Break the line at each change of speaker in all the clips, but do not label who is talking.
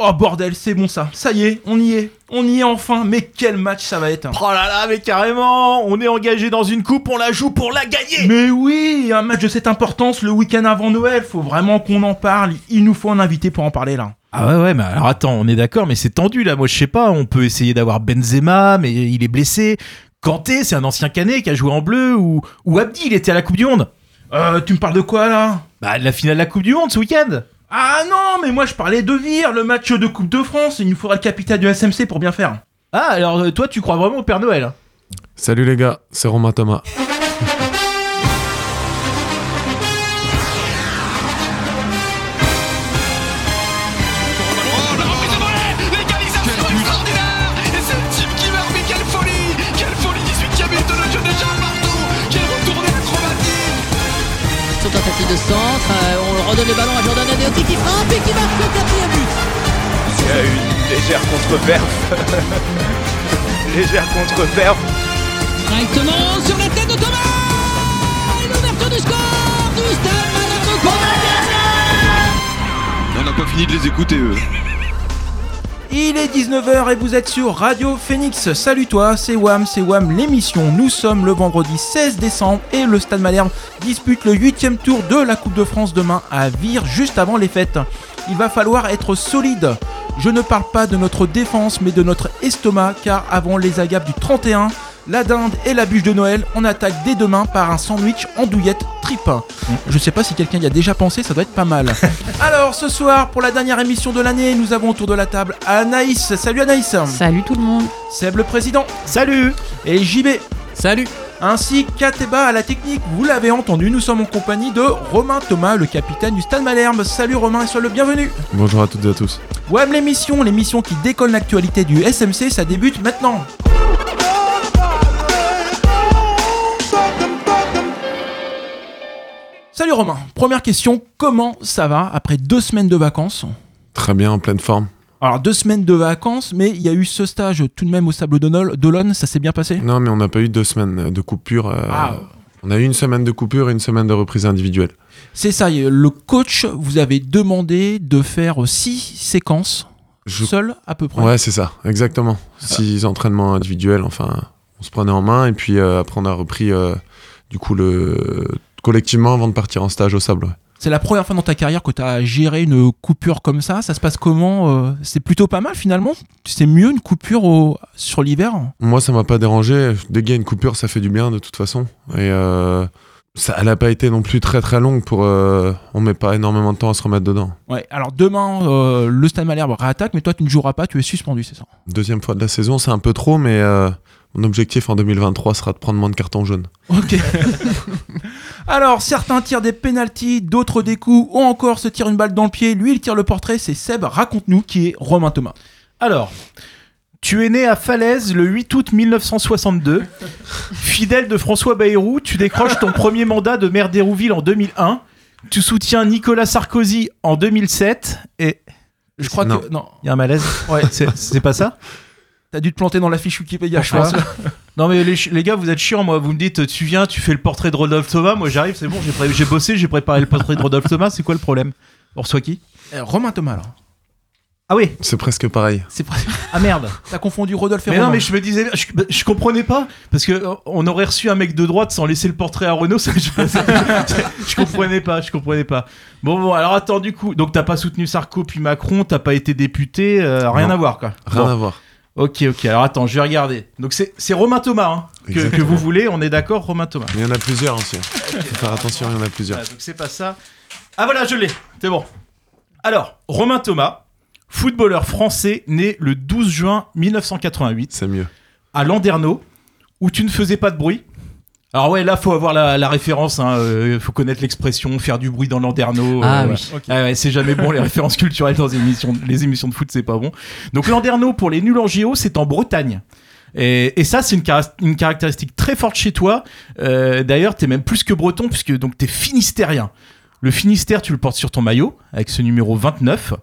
Oh bordel, c'est bon ça. Ça y est, on y est. On y est enfin. Mais quel match ça va être.
Oh là là, mais carrément, on est engagé dans une coupe, on la joue pour la gagner.
Mais oui, un match de cette importance le week-end avant Noël. Faut vraiment qu'on en parle. Il nous faut un invité pour en parler là.
Ah ouais ouais, mais alors attends, on est d'accord, mais c'est tendu là. Moi je sais pas, on peut essayer d'avoir Benzema, mais il est blessé. Kanté, c'est un ancien canet qui a joué en bleu, ou, ou Abdi, il était à la Coupe du Monde.
Euh, tu me parles de quoi là?
Bah la finale de la Coupe du Monde ce week-end.
Ah non, mais moi je parlais de Vire, le match de Coupe de France. Il nous faudra le capitaine du SMC pour bien faire.
Ah alors euh, toi tu crois vraiment au Père Noël hein
Salut les gars, c'est Romain Thomas.
Oh, de volée L'égalisation extraordinaire Et c'est le type qui meurt, mais quelle folie Quelle folie 18ème but de jeu déjà partout Quelle retournée acrobatique
Son tentative de centre, euh, redonne le ballon à Jordan Adeoti qui frappe et qui marque le quatrième but.
Il y a une légère contre-perf. légère contre-perf.
Directement sur la tête de Thomas Et l'ouverture du score du Stade Malherbe
On n'a pas fini de les écouter, eux.
Il est 19h et vous êtes sur Radio Phoenix. Salut toi, c'est Wam, c'est Wam l'émission. Nous sommes le vendredi 16 décembre et le Stade Malherbe dispute le 8 tour de la Coupe de France demain à Vire juste avant les fêtes. Il va falloir être solide. Je ne parle pas de notre défense mais de notre estomac car avant les agapes du 31, la dinde et la bûche de Noël, on attaque dès demain par un sandwich en douillette tripe. Je sais pas si quelqu'un y a déjà pensé, ça doit être pas mal. Alors ce soir, pour la dernière émission de l'année, nous avons autour de la table Anaïs. Salut Anaïs.
Salut tout le monde.
Seb le président.
Salut
Et JB.
Salut
Ainsi Kateba à la technique. Vous l'avez entendu, nous sommes en compagnie de Romain Thomas, le capitaine du Stade Malherbe. Salut Romain et sois le bienvenu.
Bonjour à toutes et à tous.
WAM l'émission, l'émission qui décolle l'actualité du SMC, ça débute maintenant. Salut Romain, première question, comment ça va après deux semaines de vacances
Très bien, en pleine forme.
Alors deux semaines de vacances, mais il y a eu ce stage tout de même au Sable d'Olonne, ça s'est bien passé?
Non, mais on n'a pas eu deux semaines de coupure. euh,
Ah.
On a eu une semaine de coupure et une semaine de reprise individuelle.
C'est ça, le coach vous avait demandé de faire six séquences,
Je-
seul à peu près?
Ouais, c'est ça, exactement. Six entraînements individuels, enfin, on se prenait en main et puis euh, après on a repris euh, du coup le collectivement avant de partir en stage au sable. ouais.
C'est la première fois dans ta carrière que tu as géré une coupure comme ça. Ça se passe comment euh, C'est plutôt pas mal finalement C'est mieux une coupure au- sur l'hiver?
Moi, ça m'a pas dérangé. Dès qu'il y a une coupure, ça fait du bien de toute façon. Et euh, ça, elle a pas été non plus très très longue pour. euh, on met pas énormément de temps à se remettre dedans.
Ouais, alors demain, euh, le Stade Malherbe réattaque, mais toi tu ne joueras pas, tu es suspendu, c'est ça?
Deuxième fois de la saison, c'est un peu trop, mais mon objectif en 2023 sera de prendre moins de cartons jaunes.
Ok. alors, certains tirent des pénalties, d'autres des coups, ou encore se tirent une balle dans le pied. Lui, il tire le portrait, c'est Seb. Raconte-nous qui est Romain Thomas.
Alors, tu es né à Falaise le 8 août 1962. Fidèle de François Bayrou, tu décroches ton premier mandat de maire d'Hérouville en 2001. Tu soutiens Nicolas Sarkozy en 2007. Et
Je crois
Non.
que. Non,
il y a un malaise Ouais, c'est c'est pas ça?
T'as dû te planter dans la fiche Wikipédia, je pense.
Non mais les, gars, vous êtes chiants, moi. Vous me dites, tu viens, tu fais le portrait de Rodolphe Thomas. Moi j'arrive, c'est bon, j'ai pré- j'ai bossé, j'ai préparé le portrait de Rodolphe Thomas. C'est quoi le problème? On reçoit qui?
Euh, Romain Thomas, alors.
Ah oui
C'est presque pareil.
C'est
Ah merde
T'as confondu Rodolphe et
Mais
Romain.
non, mais je me disais, je, bah, je comprenais pas parce que euh, on aurait reçu un mec de droite sans laisser le portrait à Renault. ça, je, je comprenais pas, je comprenais pas. Bon, bon, alors attends, du coup, donc t'as pas soutenu Sarko puis Macron, t'as pas été député, euh, rien
Non.
à voir quoi.
Rien
Bon,
à voir.
Ok, ok. Alors attends, je vais regarder. Donc c'est c'est Romain Thomas hein, que, vous voulez. On est d'accord, Romain Thomas.
Il y en a plusieurs aussi. Faut faire attention, il y en a plusieurs.
Voilà, donc c'est pas ça. Ah voilà, je l'ai. C'est bon. Alors, Romain Thomas, footballeur français né le 12 juin 1988
C'est mieux.
à Landerneau, où tu ne faisais pas de bruit. Alors ouais, là, faut avoir la, la référence, hein, euh, faut connaître l'expression faire du bruit dans Landerneau.
Ah
euh,
oui.
ouais. Ah ouais, c'est jamais bon, les références culturelles dans les émissions, les émissions de foot, c'est pas bon. Donc Landerneau, pour les nuls en JO, c'est en Bretagne. Et, et ça, c'est une caractéristique très forte chez toi. Euh, D'ailleurs, t'es même plus que breton, puisque donc t'es finistérien. Le Finistère, tu le portes sur ton maillot, avec ce numéro 29.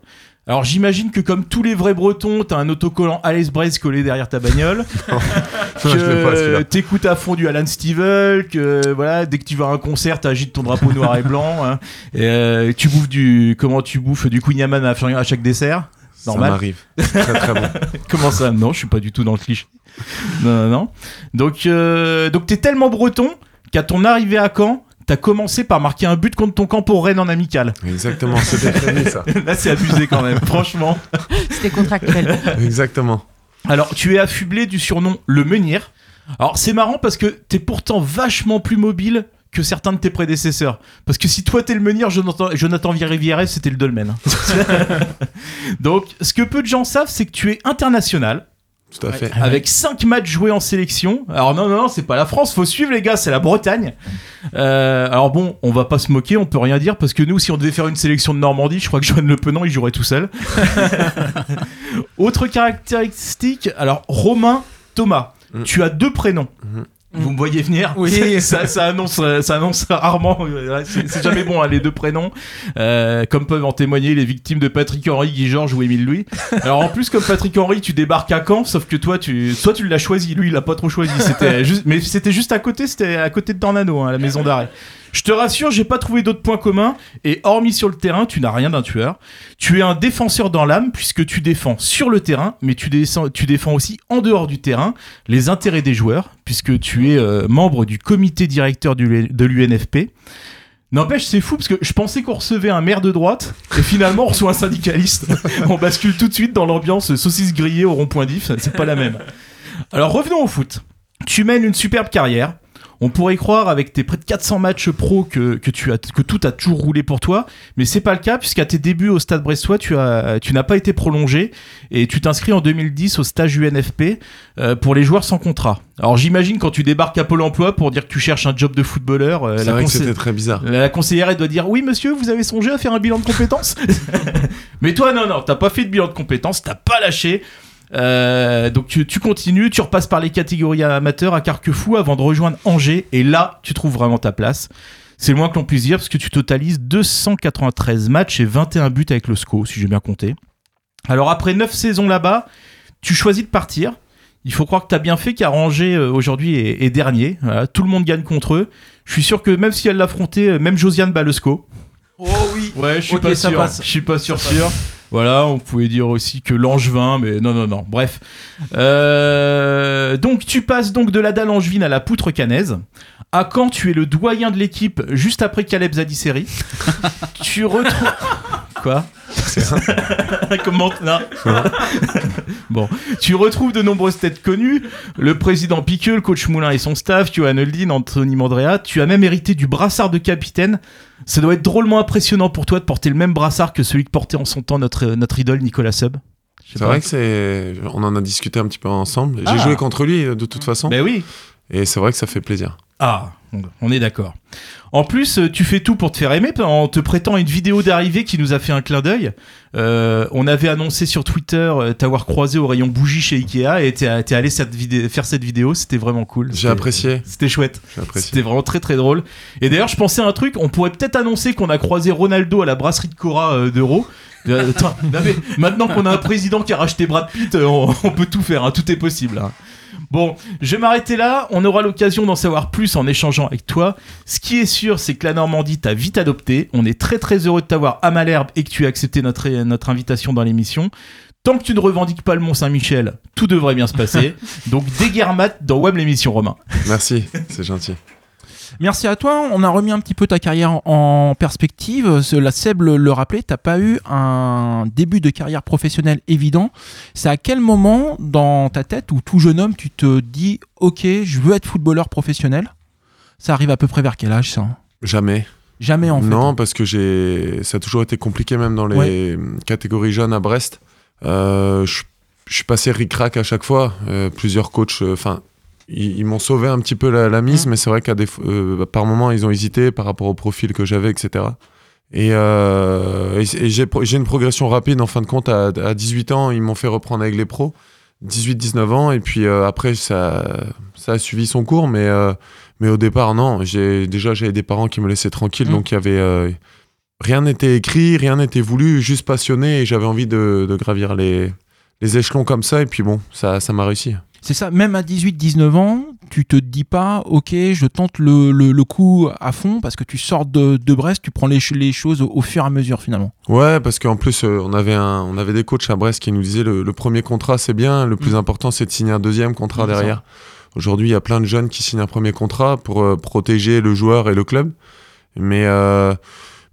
Alors j'imagine que comme tous les vrais bretons, t'as un autocollant Alice Braze collé derrière ta bagnole,
pas,
que t'écoutes à fond du Alan Stivell, que voilà, dès que tu vas à un concert, t'agites ton drapeau noir et blanc, hein. et, euh, tu bouffes du, comment tu bouffes du Queen Yaman à, à chaque dessert?
Ça
Normal.
m'arrive. Très très bon.
Comment ça? Non, je suis pas du tout dans le cliché. Non, non, non. Donc, euh, donc t'es tellement breton qu'à ton arrivée à Caen, t'as commencé par marquer un but contre ton camp pour Rennes en amical.
Exactement, c'était ça.
Là, c'est abusé quand même, franchement.
C'était contractuel.
Exactement.
Alors, tu es affublé du surnom Le Menhir. Alors, c'est marrant parce que t'es pourtant vachement plus mobile que certains de tes prédécesseurs. Parce que si toi t'es le menhir, Jonathan, Jonathan Rivière, c'était le dolmen. Donc, ce que peu de gens savent, c'est que tu es international.
Tout à fait.
avec 5 matchs joués en sélection. Alors non, non, non, c'est pas la France, faut suivre les gars, c'est la Bretagne. Euh, alors bon, on va pas se moquer, on peut rien dire, parce que nous, si on devait faire une sélection de Normandie, je crois que Joanne Le Penant, il jouerait tout seul. Autre caractéristique, alors Romain Thomas,
Mm.
tu as deux prénoms.
Mhm.
Vous me voyez venir
Oui.
ça, ça annonce, ça annonce rarement. euh, C'est jamais bon, hein, les deux prénoms. Euh, comme peuvent en témoigner les victimes de Patrick Henry, Guy Georges ou Émile Louis. Alors en plus, comme Patrick Henry, tu débarques à Caen, sauf que toi, tu, soit tu l'as choisi, lui, il l'a pas trop choisi. C'était juste, mais c'était juste à côté, c'était à côté de Dornano, hein, la maison d'arrêt. Je te rassure, j'ai pas trouvé d'autres points communs. Et hormis sur le terrain, tu n'as rien d'un tueur. Tu es un défenseur dans l'âme puisque tu défends sur le terrain, mais tu, défends aussi en dehors du terrain les intérêts des joueurs puisque tu es euh, membre du comité directeur de l'UNFP. N'empêche, c'est fou parce que je pensais qu'on recevait un maire de droite et finalement on reçoit un syndicaliste. on bascule tout de suite dans l'ambiance saucisse grillée au rond-point d'if, c'est pas la même. Alors revenons au foot. Tu mènes une superbe carrière. On pourrait croire avec tes près de 400 matchs pro que, que, tu as, que tout a toujours roulé pour toi, mais c'est pas le cas puisqu'à tes débuts au Stade Brestois, tu, as, tu n'as pas été prolongé et tu t'inscris en 2010 au stage UNFP euh, pour les joueurs sans contrat. Alors j'imagine quand tu débarques à Pôle Emploi pour dire que tu cherches un job de footballeur, euh, la,
vrai que
conseil-
c'était très bizarre.
la conseillère elle doit dire oui monsieur vous avez songé à faire un bilan de compétences? Mais toi non non t'as pas fait de bilan de compétences t'as pas lâché Euh, donc tu, tu continues tu repasses par les catégories amateurs à Carquefou avant de rejoindre Angers et là tu trouves vraiment ta place c'est le moins que l'on puisse dire parce que tu totalises 293 matchs et 21 buts avec le SCO si j'ai bien compté alors après 9 saisons là-bas tu choisis de partir il faut croire que t'as bien fait car Angers euh, aujourd'hui est, est dernier Voilà, tout le monde gagne contre eux je suis sûr que même si elle l'affrontait, euh, même Josiane Balesco.
Oh oui.
Ouais, je suis pas
ça
sûr.
passe.
Je suis pas sûr sûr. Voilà, on pouvait dire aussi que Langevin, mais non, non, non. Bref. Euh, donc, tu passes donc de la dalle angevine à la poutre canaise. À Caen, tu es le doyen de l'équipe juste après Caleb Zadisseri? tu retrouves. Quoi? Comment non. Bon, tu retrouves de nombreuses têtes connues, le président Piqueux, le coach Moulin et son staff, Johan Holdin, Anthony Mandrea. Tu as même hérité du brassard de capitaine. Ça doit être drôlement impressionnant pour toi de porter le même brassard que celui que portait en son temps notre, notre idole Nicolas Sub.
C'est vrai que c'est. On en a discuté un petit peu ensemble. J'ai
Ah.
joué contre lui euh, de toute façon.
Ben oui.
Et c'est vrai que ça fait plaisir.
Ah, on est d'accord. En plus, euh, tu fais tout pour te faire aimer en te prêtant une vidéo d'arrivée qui nous a fait un clin d'œil. Euh, on avait annoncé sur Twitter euh, t'avoir croisé au rayon bougie chez Ikea et t'es allé cette faire cette vidéo. C'était vraiment cool.
J'ai apprécié.
C'était chouette. C'était vraiment très très drôle. Et d'ailleurs, je pensais à un truc. On pourrait peut-être annoncer qu'on a croisé Ronaldo à la brasserie de Cora d'Euro. Maintenant qu'on a un président qui a racheté Brad Pitt, on, on peut tout faire. hein, tout est possible. hein. Bon, je vais m'arrêter là. On aura l'occasion d'en savoir plus en échangeant avec toi. Ce qui est sûr, c'est que la Normandie t'a vite adopté. On est très très heureux de t'avoir à Malherbe et que tu aies accepté notre, notre invitation dans l'émission. Tant que tu ne revendiques pas le Mont Saint-Michel, tout devrait bien se passer. Donc, déguermate dans Web l'émission, Romain.
Merci, c'est gentil.
Merci à toi. On a remis un petit peu ta carrière en perspective. La Seb le, le rappelait, t'as pas eu un début de carrière professionnelle évident. C'est à quel moment dans ta tête ou tout jeune homme tu te dis ok je veux être footballeur professionnel? Ça arrive à peu près vers quel âge ça?
Jamais.
Jamais en fait.
Non, parce que j'ai, ça a toujours été compliqué, même dans les catégories jeunes à Brest. Euh, je, je suis passé ric-rac à chaque fois. Euh, plusieurs coachs, euh, enfin, ils, ils m'ont sauvé un petit peu la, la mise,
Mhm.
mais c'est vrai qu'à des, euh, par moments, ils ont hésité par rapport au profil que j'avais, etc. Et, euh, et- et j'ai, une progression rapide. En fin de compte, à, à 18 ans, ils m'ont fait reprendre avec les pros. 18-19 ans, et puis euh, après, ça, ça a suivi son cours, mais, euh, mais au départ, non. J'ai, déjà, j'avais des parents qui me laissaient tranquille,
Mhm.
donc il y avait. rien n'était écrit, rien n'était voulu, juste passionné, et j'avais envie de, de gravir les, les échelons comme ça, et puis bon, ça, ça m'a réussi.
C'est ça, même à 18-19 ans, tu te dis pas, ok, je tente le, le, le coup à fond parce que tu sors de, de Brest, tu prends les, les choses au, au fur et à mesure finalement.
Ouais, parce qu'en plus, euh, on, avait un, on avait des coachs à Brest qui nous disaient le, le premier contrat, c'est bien, le plus
Mm.
important, c'est de signer un deuxième contrat derrière. Aujourd'hui, il y a plein de jeunes qui signent un premier contrat pour euh, protéger le joueur et le club. Mais, euh,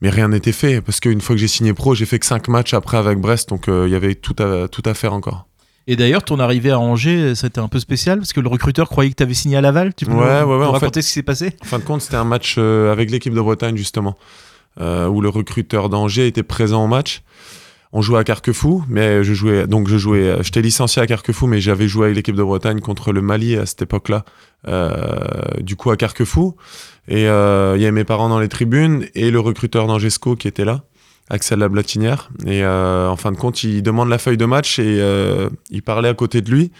mais rien n'était fait, parce qu'une fois que j'ai signé pro, j'ai fait que 5 matchs après avec Brest, donc euh, il y avait tout à, tout à faire encore.
Et d'ailleurs, ton arrivée à Angers, c'était un peu spécial parce que le recruteur croyait que tu avais signé à Laval. Tu peux
Ouais,
nous-
ouais, ouais,
raconter ce qui s'est passé?
En fin de compte, c'était un match euh, avec l'équipe de Bretagne, justement, euh, où le recruteur d'Angers était présent au match. On jouait à Carquefou, mais je jouais, donc je jouais, euh, j'étais licencié à Carquefou, mais j'avais joué avec l'équipe de Bretagne contre le Mali à cette époque-là, euh, du coup à Carquefou. Et euh, il y avait mes parents dans les tribunes et le recruteur d'Angesco qui était là, Axel Lablatinière. Et euh, en fin de compte, il demande la feuille de match et euh, il parlait à côté de lui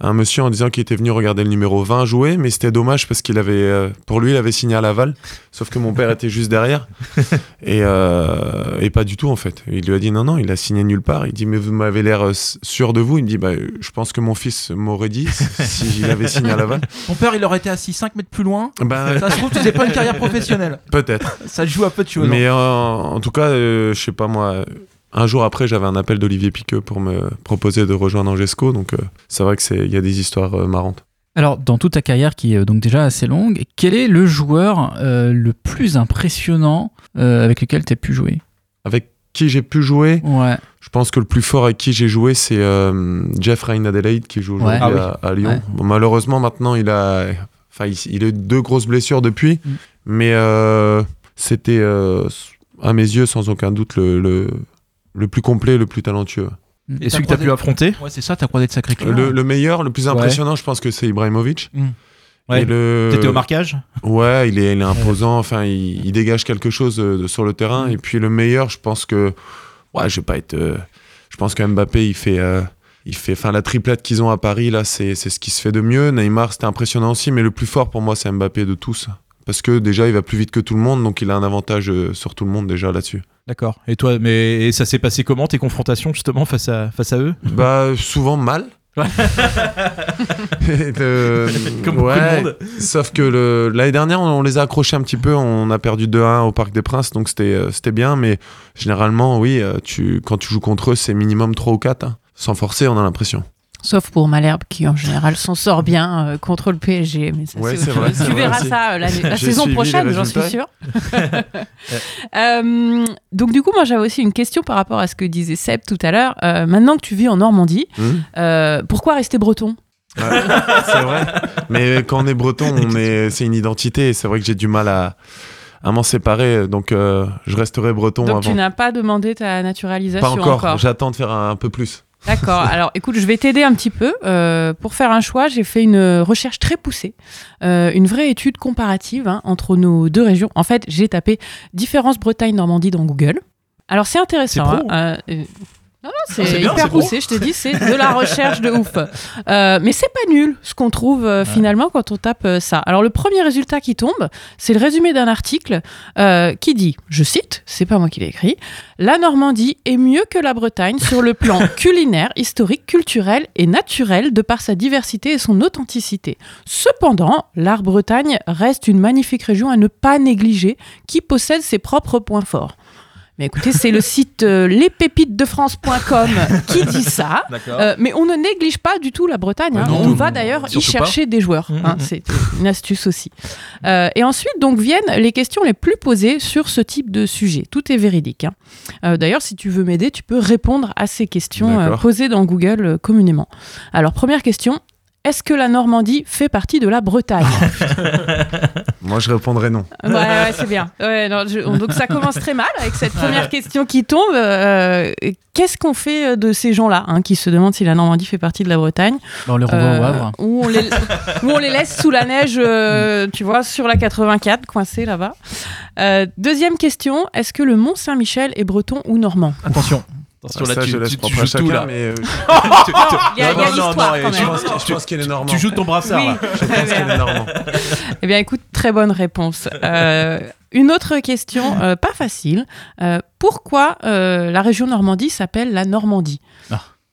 un monsieur en disant qu'il était venu regarder le numéro 20 jouer, mais c'était dommage parce qu'il avait, euh, pour lui, il avait signé à Laval, sauf que mon père était juste derrière, et, euh, et pas du tout en fait. Il lui a dit non, non, il a signé nulle part. Il dit mais vous m'avez l'air euh, sûr de vous. Il me dit bah, je pense que mon fils m'aurait dit s'il avait signé à Laval.
Ton père, il aurait été assis 5 mètres plus loin.
Ben,
Ça se trouve, tu faisais pas une carrière professionnelle.
peut-être.
Ça joue à peu de choses.
Mais euh, en tout cas, euh, je sais pas moi. Un jour après, j'avais un appel d'Olivier Piqueux pour me proposer de rejoindre Angesco, donc euh, c'est vrai que c'est il y a des histoires euh, marrantes.
Alors, dans toute ta carrière qui est euh, donc déjà assez longue, quel est le joueur euh, le plus impressionnant avec lequel tu as pu jouer?
Avec qui j'ai pu jouer,
Ouais.
Je pense que le plus fort avec qui j'ai joué, c'est Jeff Adelaide qui joue aujourd'hui
Ouais.
à, à Lyon.
Ouais.
Bon, malheureusement, maintenant, il a, enfin, il, il a eu deux grosses blessures depuis,
Mm.
mais c'était, à mes yeux, sans aucun doute, le, le, le plus complet, le plus talentueux.
Et celui que tu as pu affronter
Ouais, c'est ça, t'as croisé de sacrés clients.
Le, le meilleur, le plus
Ouais.
impressionnant, je pense que c'est Ibrahimovic.
Mm.
Ouais.
Et le...
T'étais au marquage
Ouais, il est, il est imposant. Enfin, il, il dégage quelque chose euh, de- sur le terrain. Et puis le meilleur, je pense que, ouais, je vais pas être. euh, je pense que Mbappé, il fait, euh, il fait. Enfin, la triplette qu'ils ont à Paris là, c'est c'est ce qui se fait de mieux. Neymar, c'était impressionnant aussi, mais le plus fort pour moi, c'est Mbappé de tous, parce que déjà, il va plus vite que tout le monde, donc il a un avantage sur tout le monde déjà là-dessus.
D'accord. Et toi, mais et ça s'est passé comment tes confrontations justement face à face à eux?
Bah, souvent mal.
Comme beaucoup de
ouais,
monde.
Sauf que l'année dernière, on, on les a accrochés un petit peu. On a perdu 2-1 au Parc des Princes, donc c'était euh, c'était bien. Mais généralement, oui, euh, tu, quand tu joues contre eux, c'est minimum 3 ou 4. hein. Sans forcer, on a l'impression.
Sauf pour Malherbe qui en général s'en sort bien euh, contre le PSG. Mais ça,
Ouais,
c'est
vrai,
Tu verras ça euh, la saison prochaine, j'en suis sûre. Euh, donc du coup, moi j'avais aussi une question par rapport à ce que disait Seb tout à l'heure. Euh, maintenant que tu vis en Normandie, euh, pourquoi rester breton?
C'est vrai. Mais quand on est breton, on est, c'est une identité. Et c'est vrai que j'ai du mal à, à m'en séparer. Donc, euh, je resterai breton
Donc
avant.
tu n'as pas demandé ta naturalisation
Pas encore. J'attends de faire un, un peu plus.
D'accord. Alors, écoute, je vais t'aider un petit peu. Euh, pour faire un choix, j'ai fait une recherche très poussée, euh, une vraie étude comparative hein, entre nos deux régions. En fait, j'ai tapé différence Bretagne-Normandie dans Google. Alors, c'est intéressant.
Pro,
hein. Euh, non, non, c'est
bien,
hyper poussé, je te dis, c'est de la recherche de ouf. Euh, mais c'est pas nul ce qu'on trouve euh, finalement quand on tape euh, ça. Alors le premier résultat qui tombe, c'est le résumé d'un article qui dit, je cite, c'est pas moi qui l'ai écrit, la Normandie est mieux que la Bretagne sur le plan culinaire, historique, culturel et naturel de par sa diversité et son authenticité. Cependant, l'art Bretagne reste une magnifique région à ne pas négliger qui possède ses propres points forts. Mais écoutez, c'est le site euh, lespépitesdefrance.com qui dit ça. Euh, mais on ne néglige pas du tout la Bretagne. hein.
Ah non,
on va d'ailleurs y chercher des joueurs.
Mhm,
hein.
mhm.
C'est une astuce aussi. Euh, et ensuite, donc, viennent les questions les plus posées sur ce type de sujet. Tout est véridique. hein. Euh, d'ailleurs, si tu veux m'aider, tu peux répondre à ces questions posées dans Google communément. Alors, première question. Est-ce que la Normandie fait partie de la Bretagne?
Moi, je répondrai non.
Ouais, ouais, c'est bien. Ouais, non, je- donc ça commence très mal avec cette première question qui tombe. Euh, Qu'est-ce qu'on fait euh, de ces gens-là hein, qui se demandent si la Normandie fait partie de la Bretagne
Bah, on les renvoie
Euh,
au Havre.
où, on les, où on les laisse sous la neige, euh, tu vois, sur la 84, coincés là-bas. Euh, deuxième question, est-ce que le Mont Saint-Michel est breton ou normand?
Attention. Attention
ça,
là, tu,
je laisse
tu- tu joues tout là.
mais euh,
Il y a, il y a
Non, non, non, non,
quand
et
je
même.
pense, je pense qu'il est normand.
Tu joues ton brassard
Oui.
là.
Je pense qu'il est normand.
Eh bien, écoute, très bonne réponse. Euh, une autre question, euh, pas facile. Euh, pourquoi euh, la région Normandie s'appelle la Normandie?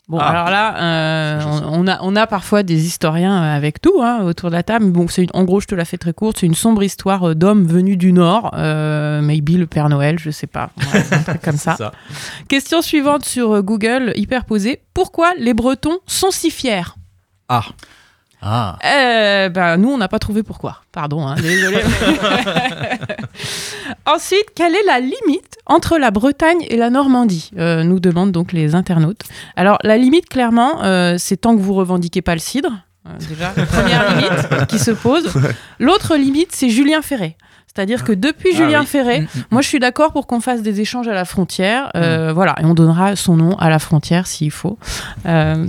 Bon,
Ah.
alors là, euh, on, on a, on a parfois des historiens euh, avec nous hein, autour de la table. Bon, c'est en gros, je te la fais très courte. C'est une sombre histoire euh, d'hommes venus du Nord. Euh, maybe le Père Noël, je sais pas. Ouais, un truc comme ça.
ça.
Question suivante sur Google, hyper posée. Pourquoi les Bretons sont si fiers?
Ah.
Ah.
Euh, ben, nous, on n'a pas trouvé pourquoi. Pardon, hein, désolé. Ensuite, quelle est la limite entre la Bretagne et la Normandie? Euh, Nous demandent donc les internautes. Alors, la limite, clairement, euh, c'est tant que vous revendiquez pas le cidre. Déjà, la première limite qui se pose. L'autre limite, c'est Julien Ferré. C'est-à-dire que depuis
Ah
Julien
oui.
Ferré,
Mm, mm,
moi, je suis d'accord pour qu'on fasse des échanges à la frontière. euh, Voilà, et on donnera son nom à la frontière s'il faut. Euh,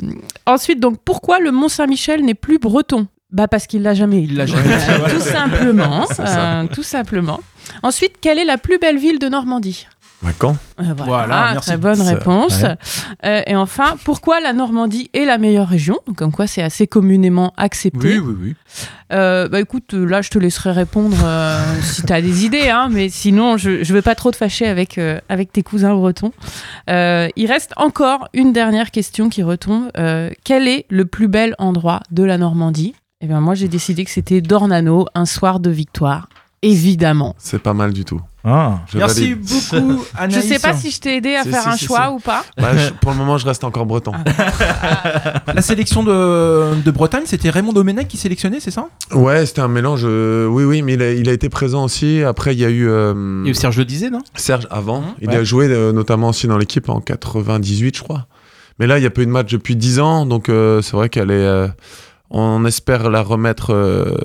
ensuite, donc, pourquoi le Mont Saint-Michel n'est plus breton? Bah parce qu'il l'a jamais.
Il l'a jamais
tout simplement. Euh, tout simplement. Ensuite, quelle est la plus belle ville de Normandie?
Quand?
Euh,
Voilà, merci.
très bonne réponse.
ouais.
Euh, et enfin, pourquoi la Normandie est la meilleure région? Donc, Comme quoi, c'est assez communément accepté.
Oui, oui, oui.
Euh, bah écoute, là je te laisserai répondre euh, si tu as des idées, hein, mais sinon je ne veux pas trop te fâcher avec, euh, avec tes cousins bretons. Euh, il reste encore une dernière question qui retombe. Euh, quel est le plus bel endroit de la Normandie? Eh bien moi j'ai décidé que c'était Dornano, un soir de victoire. Évidemment.
C'est pas mal du tout.
Ah.
Je
Merci
valide.
beaucoup,
Je
Anaïs.
sais pas si je t'ai aidé à
Si,
faire
si,
un
si,
choix ou pas.
Bah, je- pour le moment, je reste encore breton.
La sélection de, de Bretagne, c'était Raymond Domenech qui sélectionnait, c'est ça?
Ouais, c'était un mélange. euh, oui, oui, mais il a, il a été présent aussi. Après, il y a eu euh,
Il y a eu Serge le disait, non?
Serge avant.
Mhm.
il
Ouais.
a joué euh, notamment aussi dans l'équipe en 98, je crois. Mais là, il n'y a pas eu de match depuis 10 ans, donc euh, c'est vrai qu'elle est. euh, on espère la remettre euh,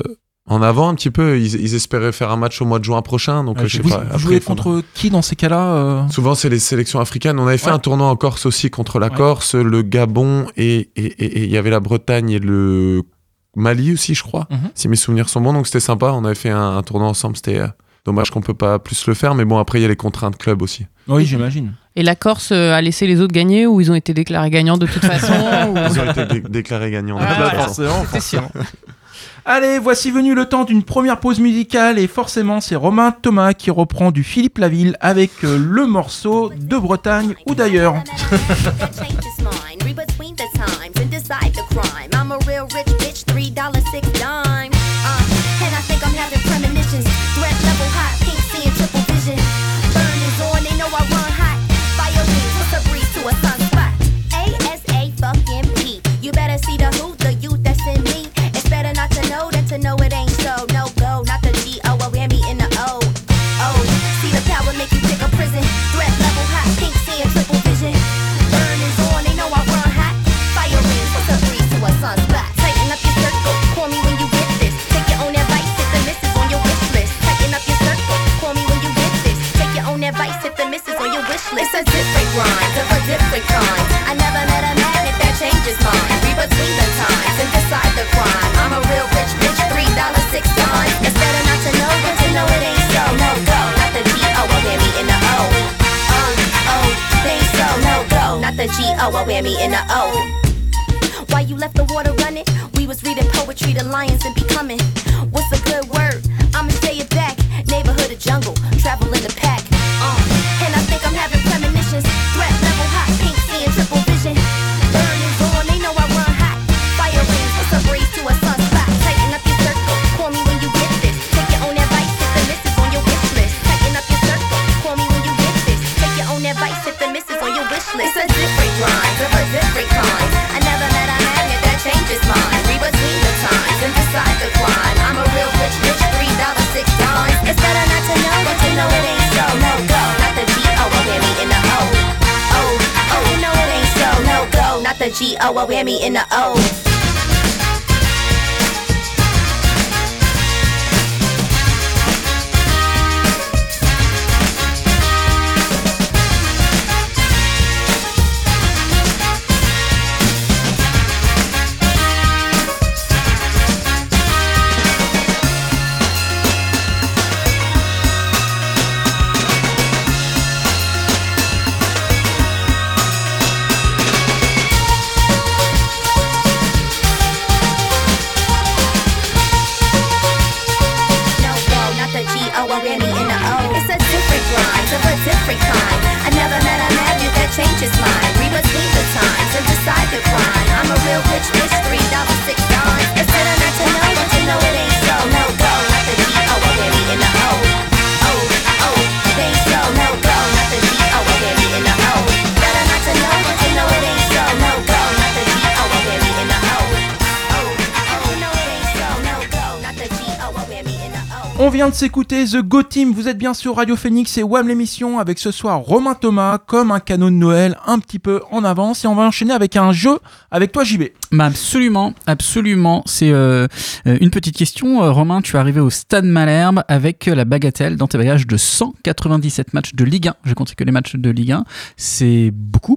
en avant un petit peu. Ils, ils espéraient faire un match au mois de juin prochain, donc euh, je sais
Vous,
pas.
vous
Après,
jouez contre qui dans ces cas-là euh
Souvent, c'est les sélections africaines. On avait fait
Ouais.
un tournoi en Corse aussi contre la
Ouais.
Corse, le Gabon et il y avait la Bretagne et le Mali aussi, je crois,
Mhm.
si mes souvenirs sont bons. Donc c'était sympa. On avait fait un, un tournoi ensemble. C'était euh, dommage qu'on peut pas plus le faire, mais bon, après il y a les contraintes club aussi.
Oui, j'imagine.
Et la Corse euh, a laissé les autres gagner ou ils ont été déclarés gagnants de toute façon ou-
Ils ont été dé- déclarés gagnants. de
Ah,
toute façon.
Sûr.
Allez, voici venu le temps d'une première pause musicale et forcément c'est Romain Thomas qui reprend du Philippe Laville avec euh, le morceau de Bretagne ou d'ailleurs.
the on your wish list. It's a different grind of a different kind. I never met a magnet that changes mine. Read between the times and decide the crime. I'm a real rich bitch, three dollars six times. It's better not to know than to know it ain't so. No go, not the O, whammy in the O. Uh, oh, oh, think so, no go, not the G O, a whammy in the O. Why you left the water running? We was reading poetry to lions and becoming. G O, a whammy in the O.
On vient de s'écouter The Go Team, vous êtes bien sur Radio Phoenix et WAM l'émission avec ce soir Romain Thomas comme un cadeau de Noël un petit peu en avance et on va enchaîner avec un jeu avec toi JB.
Bah absolument, absolument. C'est euh, une petite question. Euh, Romain, tu es arrivé au Stade Malherbe avec euh, la bagatelle dans tes bagages de 197 matchs de Ligue 1. J'ai compté que les matchs de Ligue 1. C'est beaucoup.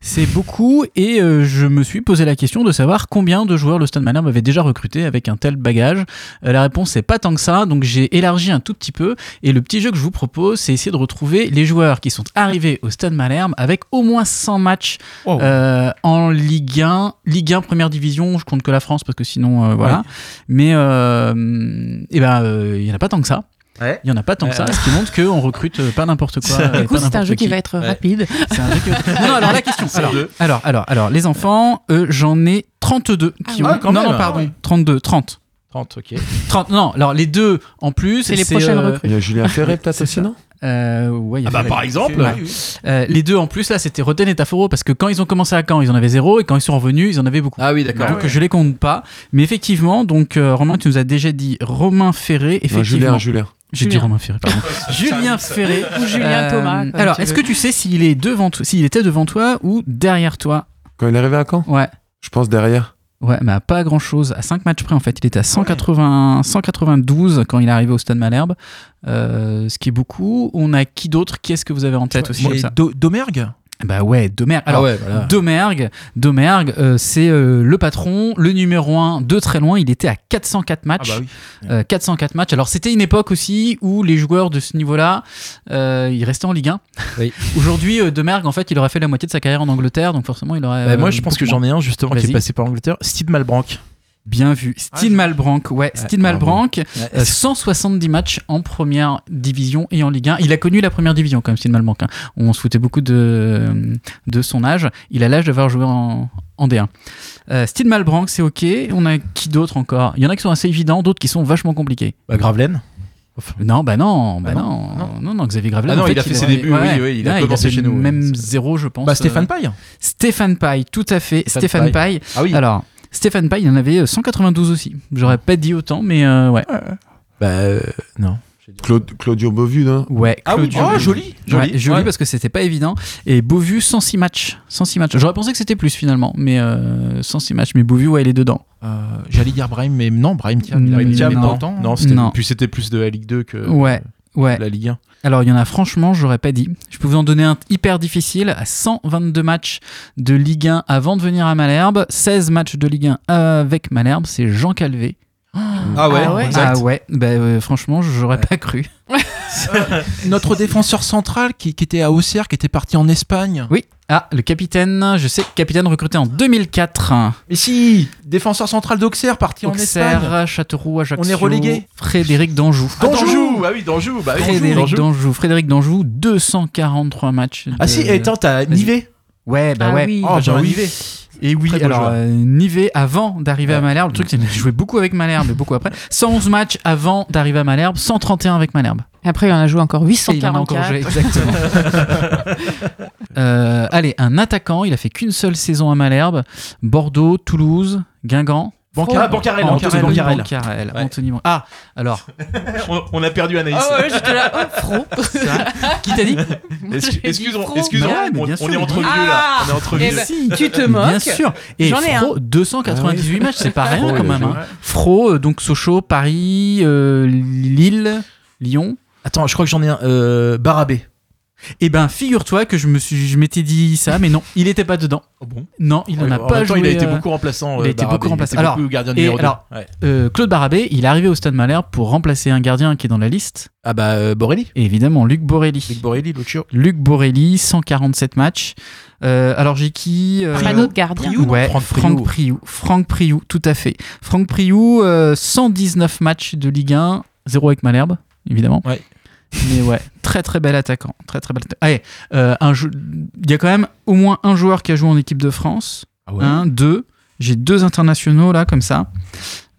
C'est beaucoup. Et je me suis posé la question de savoir combien de joueurs le Stade Malherbe avait déjà recruté avec un tel bagage. La réponse est pas tant que ça. Donc j'ai élargi un tout petit peu. Et le petit jeu que je vous propose, c'est essayer de retrouver les joueurs qui sont arrivés au Stade Malherbe avec au moins 100 matchs euh, en Ligue 1, Ligue 1 première division, je compte que la France parce que sinon euh, voilà. Mais euh, et ben euh, il y en a pas tant que ça.
Ouais.
Il y en a pas tant que ça,
Ouais.
ce qui montre qu'on recrute euh, pas n'importe quoi. Et
Du coup, c'est un jeu qui va être
Ouais.
rapide.
C'est un jeu qui va- Non, non, alors la question.
C'est
Alors, alors, alors, alors, les enfants, eux, j'en ai 32 qui
ouais.
ont.
Ah,
non,
même.
non, pardon,
Ah ouais.
32, 30.
30, ok.
30, non, alors les deux en plus.
C'est les prochaines
euh,
recrues.
Il y a Julien Ferré peut-être aussi, non
euh, ouais, il y a
Ah bah par exemple.
Ouais. Euh, les deux en plus, là, c'était Roten et Taforo parce que quand ils ont commencé à Caen, ils en avaient zéro et quand ils sont revenus, ils en avaient beaucoup.
Ah oui, d'accord.
Donc je les compte pas. Mais effectivement, donc euh, Romain, tu nous as déjà dit Romain Ferré.
Non,
Effectivement.
Julien, Julien.
J'ai dit
Julien.
Romain Ferré, pardon. Julien Ferré.
Ou Julien
Euh,
Thomas.
Alors, est-ce que tu sais s'il est devant toi, s'il était devant toi ou derrière toi?
Quand il est arrivé à Caen?
Ouais.
Je pense derrière.
Ouais, mais à pas grand chose. À 5 matchs près, en fait, il était à 180, 192 quand il est arrivé au Stade Malherbe. Euh, ce qui est beaucoup. On a qui d'autre? Qui est-ce que vous avez en tête aussi comme
Et
ça?
Do- Domergue?
Bah ouais, Domergue. Alors,
ah ouais, voilà.
Domergue, Domergue euh, c'est euh, le patron, le numéro 1 de très loin. Il était à 404
Ah
matchs.
bah oui.
Euh, 404 matchs. Alors c'était une époque aussi où les joueurs de ce niveau-là, euh, ils restaient en Ligue 1.
Oui.
Aujourd'hui, euh, Domergue, en fait, il aurait fait la moitié de sa carrière en Angleterre, donc forcément, il aurait.
Bah, moi,
euh,
je pense que j'en ai un justement qui est passé par Angleterre. Steve Malbranck.
Bien vu. Steve
je-
Malbranck, ouais, Steve
bravo.
Malbranck, euh, 170 matchs en première division et en Ligue 1. Il a connu la première division quand même, Steve Malbranck. hein. On se foutait beaucoup de, de son âge. Il a l'âge d'avoir joué en, en D1. Euh, Steve Malbranck, c'est ok. On a qui d'autre encore? Il y en a qui sont assez évidents, d'autres qui sont vachement compliqués.
Bah, Gravelaine.
Non, bah non, bah
Ah
non,
non,
non, non, Xavier Gravelaine.
Ah non,
en
il a fait ses
avait-
débuts, oui, oui, il a commencé chez nous,
Même zéro, je pense.
Bah Stéphane
euh,
Paille
Stéphane Paille, tout à fait.
Stéphane
Stéphane Paille.
Ah oui.
Alors, Stéphane Paille, il en avait euh, 192 aussi. J'aurais pas dit autant, mais euh, ouais.
Bah euh, non.
Claude, Claudio Beauvu, non?
Ouais,
Ah oui,
Claudio.
oh, joli, joli.
Ouais, joli
Ouais.
parce que c'était pas évident. Et Beauvu, 106 matchs. 106 matchs. J'aurais pensé que c'était plus finalement, mais euh, 106 matchs. Mais Beauvu, ouais, il est dedans.
Euh, J'allais dire Brahim, mais non, Brahim Thiam, il
Mm,
il
Thiam,
avait pas
non,
autant.
non, c'était
Non.
puis c'était plus de la Ligue 2 que
Ouais, ouais.
la Ligue 1.
Alors, il y en a franchement, j'aurais pas dit. Je peux vous en donner un hyper difficile. À 122 matchs de Ligue 1 avant de venir à Malherbe, 16 matchs de Ligue 1 avec Malherbe, c'est Jean Calvé.
Ah ouais,
Ah ouais.
exact.
Ah ouais, bah, euh, franchement, j'aurais pas cru.
Notre défenseur central qui, qui était à Auxerre, qui était parti en Espagne.
Oui. Ah, le capitaine, je sais, capitaine recruté en 2004.
Mais si Défenseur central d'Auxerre, parti en Espagne.
Auxerre, Châteauroux, Ajaccio.
On est relégué.
Frédéric Danjou.
Ah, Danjou, ah oui, Danjou, bah oui,
Frédéric
Danjou.
Danjou. Frédéric Danjou, 243 matchs.
Ah
de-
si, et attends, t'as. Nivet
Ouais, bah
Ah
ouais.
oui.
Oh,
bah oui.
Nivet.
Et oui,
Très
alors euh, Nivet avant d'arriver à. Malherbe, le truc c'est qu'il a joué beaucoup avec Malherbe et beaucoup après. 111 matchs avant d'arriver à Malherbe, 131 avec Malherbe.
Et Après, il en a joué encore
Et il en a encore
844.
joué, exactement. Euh, allez, un attaquant, il a fait qu'une seule saison à Malherbe. Bordeaux, Toulouse, Guingamp.
Banca- Ah, Bancarel,
Anthony
Bancarel.
Bancarel,
Ouais.
Anthony Ah, alors,
On, on a perdu Anaïs.
Ah ouais, j'étais là, oh, Fro.
qui t'a dit
Excuse- Excuse-moi,
mais
on,
bien
on est entre vieux
Ah
là. On est entre
Eh
vieux.
ben, Tu te moques
Bien sûr. Et
J'en ai
Fro, 298 matchs, c'est pas rien quand
a
même. hein. Fro, euh, donc Sochaux, Paris, euh, Lille, Lyon.
Attends, je crois que j'en ai un. Euh, Barabé.
Eh ben, figure-toi que je me suis, je m'étais dit ça, mais non, il était pas dedans.
Oh bon?
Non, il en
Ouais,
a
en
pas
même temps,
joué.
il a été
euh,
beaucoup remplaçant.
il a
euh,
été
Barabé.
beaucoup remplaçant. Alors,
beaucoup gardien
et
numéro 2.
alors- euh, Claude Barabé, il est arrivé au Stade Malherbe pour remplacer un gardien qui est dans la liste.
Ah bah euh, Borelli.
Et évidemment, Luc Borelli.
Luc Borelli, l'autre.
Luc Borelli, 147 matchs. Euh, alors j'ai qui euh,
d'autre gardien.
Ouais,
Franck
Franck Priou. Franck Priou, tout à fait. Franck Priou, euh, 119 matchs de Ligue 1, 0 avec Malherbe, évidemment.
Ouais.
Mais ouais, très très bel attaquant. Très très bel attaquant. Allez, euh, un jou- il y a quand même au moins un joueur qui a joué en équipe de France.
Ah ouais.
Un, deux. J'ai deux internationaux là, comme ça.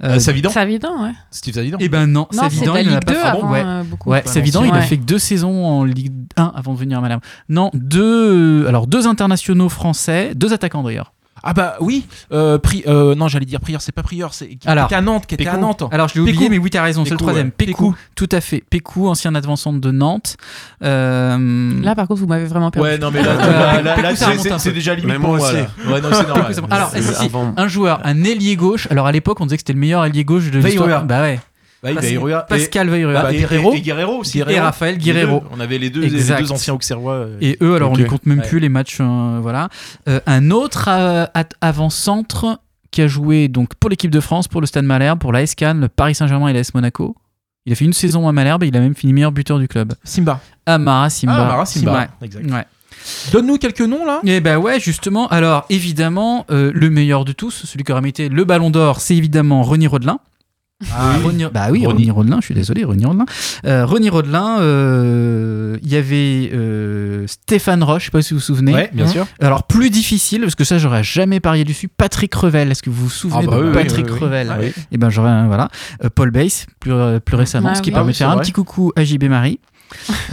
Euh,
Euh, Savidan.
C'est évident, ouais.
Steve Savidan.
Eh ben non, Savidan, il en a
Ligue
pas
2
fait.
avant
Ouais.
euh, beaucoup.
Ouais, évident, il a fait que deux saisons en Ligue 1 avant de venir à Malherbe. Non, deux, alors deux internationaux français, deux attaquants d'ailleurs.
Ah bah oui, euh, Pri- euh, non j'allais dire Prieur, c'est pas Prieur, c'est qui
Alors,
était à Nantes, qui était à. Nantes.
Alors je l'ai oublié,
Pécou.
mais oui, t'as raison, c'est le troisième.
ouais.
Pécou,
Pécou.
tout à fait. Pécou, ancien avant-centre de Nantes. Euh,
Là, par contre, vous m'avez vraiment perdu.
Ouais, non, mais là,
Euh,
là, là, là, c'est- déjà limite
Mais
pour
moi aussi.
Ouais, non, c'est normal.
Pécou, Alors, si, un joueur, un ailier gauche. Alors à l'époque, on disait que c'était le meilleur ailier gauche de l'histoire. Bah ouais.
Il
Pas-
regarder.
Pascal Veillera.
Bah, et,
Guerrero.
et, Guerrero aussi.
Et Raphaël
Les
Guerrero.
On avait les deux, les
Exact.
deux anciens auxerrois. euh,
Et eux, alors on
Ok.
les compte même
Ouais.
plus les matchs, euh, voilà. Euh, un autre euh, at- avant-centre qui a joué donc pour l'équipe de France, pour le Stade Malherbe, pour l'AS Cannes, le Paris Saint-Germain et l'AS Monaco. Il a fait une saison à Malherbe et il a même fini meilleur buteur du club.
Simba.
Amara Simba.
Ah, Mara Simba. Exact.
Ouais.
Donne-nous quelques noms là.
Et ben ouais, justement. Alors évidemment, euh, le meilleur de tous, celui qui aurait mérité le Ballon d'Or, c'est évidemment Ronny Rodelin.
Ah, oui.
Rony- bah oui,
Ronny.
Rodelin, je suis désolé, Ronny Rodelin. Euh, Ronny Rodelin, euh, il y avait euh, Stéphane Roche, je sais pas si vous vous souvenez.
Ouais, bien sûr.
Alors plus difficile, parce que ça j'aurais jamais parié dessus, Patrick Revel. Est-ce que vous vous souvenez
Ah bah
de
oui,
Patrick
oui.
Revel
Ah oui.
Et ben j'aurais, euh, voilà. Euh, Paul Bass, plus, euh, plus récemment,
Ah
ce qui
oui.
permet
Ah
de faire un
vrai.
petit coucou à JB Marie.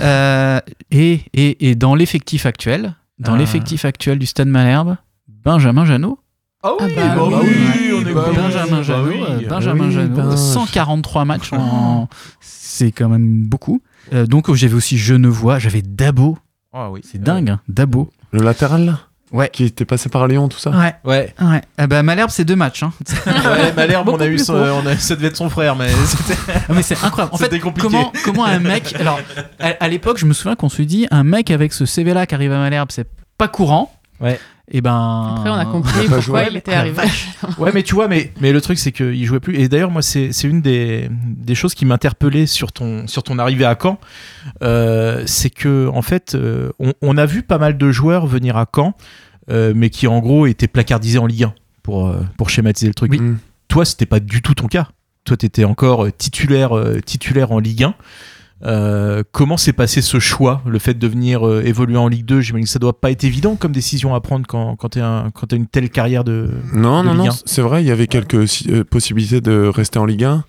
Euh, et, et, et dans l'effectif actuel, dans
Ah.
l'effectif actuel du Stade Malherbe, Benjamin Janot.
Ah
oui,
bah
bah
oui,
oui,
on est
bah oui,
Benjamin
bah
Janot,
oui.
euh, Benjamin
oui,
Janot,
ben,
143 matchs en... C'est quand même beaucoup. Euh, donc j'avais aussi Genevois, j'avais Dabo,
Ah oui.
c'est dingue, hein, Dabo.
Le latéral là
Ouais.
Qui était passé par Lyon, tout ça
Ouais,
Ouais.
ouais. Ah bah, Malherbe, c'est deux matchs. Hein.
Ouais, Malherbe, on a eu son,
court.
on a, ça devait être son frère, mais c'était.
Ah, mais c'est incroyable. En fait,
C'était compliqué.
comment, comment un mec. Alors, à, à l'époque, je me souviens qu'on se dit un mec avec ce CV-là qui arrive à Malherbe, c'est pas courant.
Ouais.
Et ben.
Après, on a compris
Il a pas
pourquoi
joué.
il était arrivé.
Ouais, mais tu vois, mais, mais le truc, c'est qu'il jouait plus. Et d'ailleurs, moi, c'est c'est une des, des choses qui m'interpellait sur ton, sur ton arrivée à Caen. Euh, c'est que, en fait, euh, on, on a vu pas mal de joueurs venir à Caen, euh, mais qui, en gros, étaient placardisés en Ligue 1, pour, euh, pour schématiser le truc.
Oui.
Mm.
Toi, c'était pas du tout ton cas. Toi, tu étais encore euh, titulaire, euh, titulaire en Ligue 1. Euh, comment s'est passé ce choix, le fait de venir euh, évoluer en Ligue 2 J'imagine que ça doit pas être évident comme décision à prendre quand, quand tu as une telle carrière de.
Non,
de
non,
Ligue
non,
1.
c'est vrai, il y avait quelques si- euh, possibilités de rester en Ligue 1.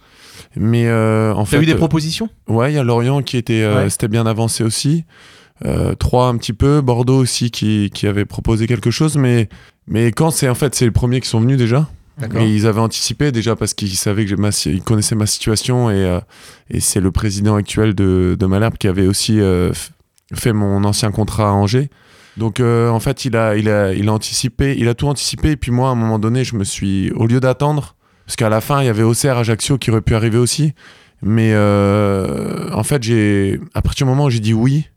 Mais euh, en fait.
as eu des propositions?
Ouais, il y a Lorient qui était,
Ouais.
bien avancé aussi. Troyes un petit peu, Bordeaux aussi qui, qui avait proposé quelque chose, mais mais quand c'est en fait c'est les premiers qui sont venus déjà? Et ils avaient anticipé déjà parce qu'ils savaient que ma, ils connaissaient ma situation et, euh, et c'est le président actuel de, de Malherbe qui avait aussi euh, fait mon ancien contrat à Angers. Donc euh, en fait il a, anticipé, il a tout anticipé et puis moi à un moment donné je me suis, au lieu d'attendre, parce qu'à la fin il y avait Auxerre, Ajaccio qui aurait pu arriver aussi, mais en fait j'ai, à partir du moment où j'ai dit oui,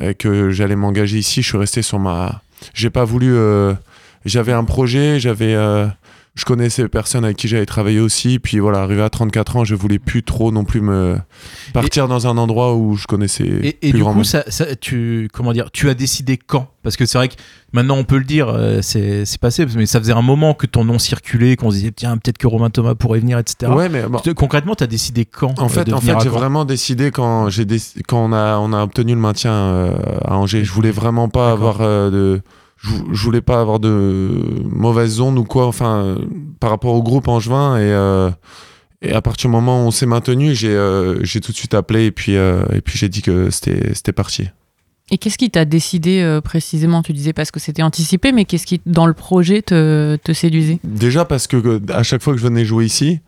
et que j'allais m'engager ici, je suis resté sur ma... J'ai pas voulu... j'avais un projet, j'avais... je connaissais les personnes avec qui j'avais travaillé aussi, puis voilà, arrivé à 34 ans, je voulais plus trop non plus me partir dans un endroit où je connaissais
Et, et
plus
du
grand
coup, ça, ça- tu, comment dire, tu as décidé quand? Parce que c'est vrai que maintenant on peut le dire, euh, c'est passé, mais ça faisait un moment que ton nom circulait, qu'on se disait tiens peut-être que Romain Thomas pourrait venir, etc.
Ouais, mais bon,
Concrètement, tu as décidé quand
En
euh,
fait, en fait, j'ai vraiment décidé quand j'ai déc- quand on a on a obtenu le maintien euh, à Angers. Je voulais vraiment pas avoir euh, de je, je voulais pas avoir de mauvaise onde ou quoi. Enfin, par rapport au groupe angevin et euh, et à partir du moment où on s'est maintenu, j'ai euh, tout de suite appelé et puis euh, et puis j'ai dit que c'était parti.
Et qu'est-ce qui t'a décidé euh, précisément? Tu disais parce que c'était anticipé, mais qu'est-ce qui, dans le projet, te, te séduisait?
Déjà parce que à chaque fois que je venais jouer ici,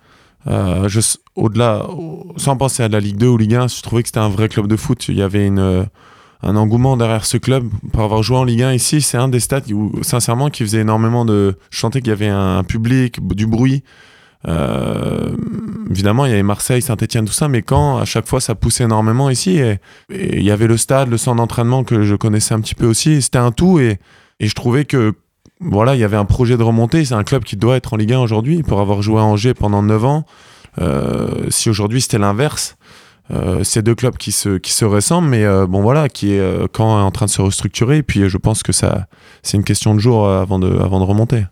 euh, au-delà, au- sans penser à la Ligue 2 ou Ligue 1, je trouvais que c'était un vrai club de foot. Il y avait une, un engouement derrière ce club. Pour avoir joué en Ligue 1 ici, c'est un des stades où, sincèrement, qui faisait énormément de. Je sentais qu'il y avait un, public, du bruit. Euh, évidemment, il y avait Marseille, Saint-Etienne, tout ça, mais quand à chaque fois ça poussait énormément ici, et il y avait le stade, le centre d'entraînement que je connaissais un petit peu aussi, c'était un tout, et, et je trouvais que voilà, il y avait un projet de remontée. C'est un club qui doit être en Ligue 1 aujourd'hui pour avoir joué à Angers pendant 9 ans. Euh, si aujourd'hui c'était l'inverse, euh, c'est deux clubs qui se, qui se ressemblent, mais euh, bon voilà, qui est euh, quand en train de se restructurer. Et puis euh, je pense que ça, c'est une question de jour avant de, avant de remonter.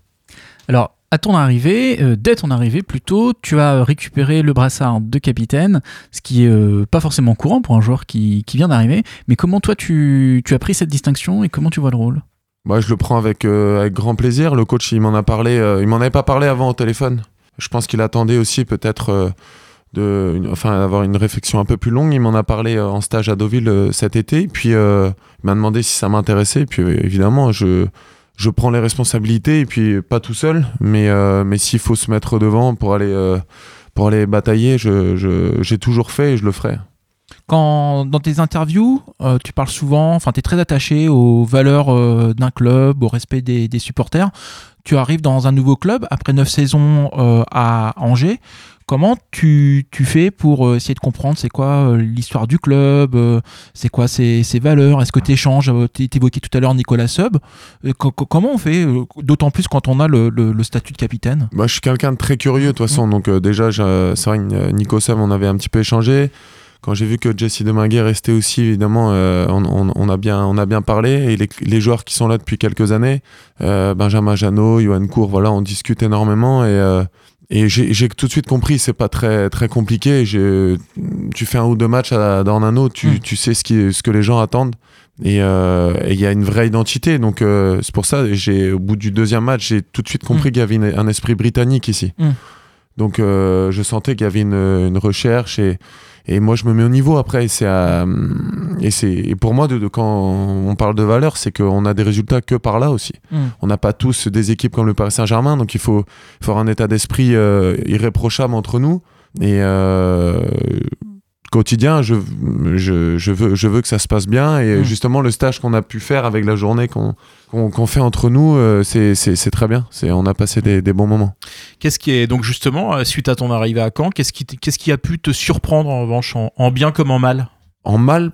Alors, à ton arrivée, euh, dès ton arrivée plutôt, tu as récupéré le brassard de capitaine, ce qui est euh, pas forcément courant pour un joueur qui, qui vient d'arriver. Mais comment toi tu, tu as pris cette distinction et comment tu vois le rôle?
Moi, je le prends avec, euh, avec grand plaisir. Le coach, il m'en a parlé. il m'en avait pas parlé avant au téléphone. Je pense qu'il attendait aussi peut-être de, une- enfin, d'avoir une réflexion un peu plus longue. Il m'en a parlé euh, en stage à Deauville euh, cet été. Puis euh, il m'a demandé si ça m'intéressait. Puis évidemment, je, je prends les responsabilités et puis pas tout seul, mais, mais s'il faut se mettre devant pour aller, pour aller batailler, je, j'ai toujours fait et je le ferai.
Quand dans tes interviews, tu parles souvent, enfin, tu es très attaché aux valeurs d'un club, au respect des, des supporters. Tu arrives dans un nouveau club après neuf saisons à Angers. Comment tu, tu fais pour euh, essayer de comprendre c'est quoi euh, l'histoire du club, euh, c'est quoi ses, ses valeurs, est-ce que tu échanges, tu évoquais tout à l'heure Nicolas Sub, co- co- comment on fait, d'autant plus quand on a le, le- le statut de capitaine?
Bah, je suis quelqu'un de très curieux de toute façon, donc euh, déjà, j'ai- c'est vrai Nico Sam, on avait un petit peu échangé. Quand j'ai vu que Jesse Deminguet restait aussi, évidemment, euh, on, on- on a bien, on a bien parlé. Et les, les joueurs qui sont là depuis quelques années, euh, Benjamin Janot, Johan Cour, voilà, on discute énormément. Et, euh, et j'ai tout de suite compris, c'est pas très, très compliqué. Tu fais un ou deux matchs à, dans un autre, tu,
Mm.
tu sais ce, qui, ce que les gens attendent. Et euh, et il y a une vraie identité. Donc euh, c'est pour ça, j'ai au bout du deuxième match, j'ai tout de suite compris qu'il y avait une- un esprit britannique ici.
Mm.
Donc euh, je sentais qu'il y avait une, une recherche et, et moi je me mets au niveau après. Et, c'est et, et pour moi, de, de- quand on parle de valeur, c'est qu'on a des résultats que par là aussi.
Mm.
On n'a pas tous des équipes comme le Paris Saint-Germain, donc il faut, il faut avoir un état d'esprit euh, irréprochable entre nous. Et euh, quotidien, je, je, je, veux, je veux que ça se passe bien. Et
Mm.
justement, le stage qu'on a pu faire avec la journée qu'on qu'on fait entre nous, euh, c'est très bien. On a passé des, des bons moments.
Qu'est-ce qui est donc justement euh, suite à ton arrivée à Caen, qu'est-ce qui qu'est-ce qui a pu te surprendre en revanche en, en bien comme en mal?
En mal,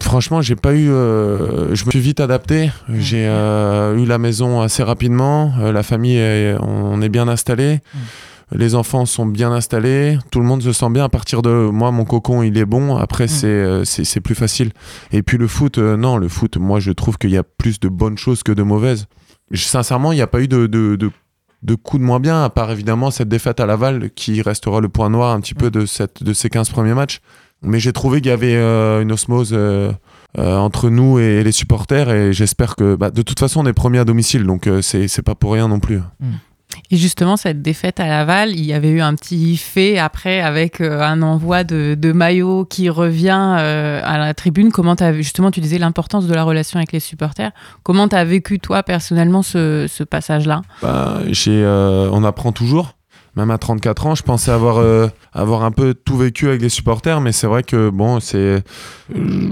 franchement, j'ai pas eu. euh, je me suis vite adapté. J'ai euh, eu la maison assez rapidement. La famille, est- on est bien installé. Les enfants sont bien installés. Tout le monde se sent bien. À partir de moi, mon cocon, il est bon. Après, c'est euh, c'est plus facile. Et puis le foot, euh, non, le foot, moi, je trouve qu'il y a plus de bonnes choses que de mauvaises. Sincèrement, il n'y a pas eu de, de, de, de coup de moins bien, à part évidemment cette défaite à Laval, qui restera le point noir un petit peu de, cette, de ces 15 premiers matchs. Mais j'ai trouvé qu'il y avait euh, une osmose euh, euh, entre nous et les supporters, et j'espère que, bah, de toute façon, on est premier à domicile, donc c'est c'est pas pour rien non plus.
Et justement, cette défaite à Laval, il y avait eu un petit fait après avec euh, un envoi de, maillot qui revient euh, à la tribune. Comment as justement, tu disais l'importance de la relation avec les supporters. Comment tu as vécu toi personnellement ce, passage-là?
Bah, euh, on apprend toujours. Même à 34 ans, je pensais avoir, avoir un peu tout vécu avec les supporters, mais c'est vrai que bon, c'est,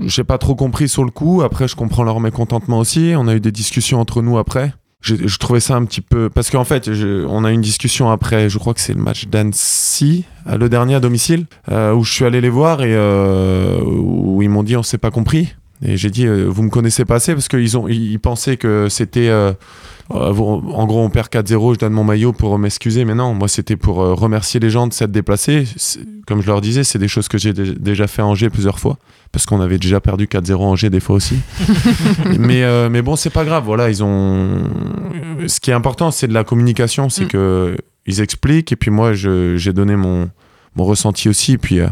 j'ai pas trop compris sur le coup. Après, je comprends leur mécontentement aussi. On a eu des discussions entre nous après. J'ai- Je trouvais ça un petit peu parce qu'en fait, je- on a une discussion après. Je crois que c'est le match d'Annecy, le dernier à domicile, euh, où je suis allé les voir et euh, où ils m'ont dit on s'est pas compris. Et j'ai dit euh, vous me connaissez pas assez parce qu'ils ont ils pensaient que c'était euh, en gros, on perd 4-0, je donne mon maillot pour m'excuser, mais non, moi c'était pour euh, remercier les gens de s'être déplacés. Comme je leur disais, c'est des choses que j'ai dé- déjà fait à Angers plusieurs fois, parce qu'on avait déjà perdu 4-0 à Angers des fois aussi. mais, euh, mais bon, c'est pas grave, voilà, ils ont. Ce qui est important, c'est de la communication, c'est
Mm.
que ils expliquent, et puis moi, j'ai donné mon, mon ressenti aussi, et puis euh,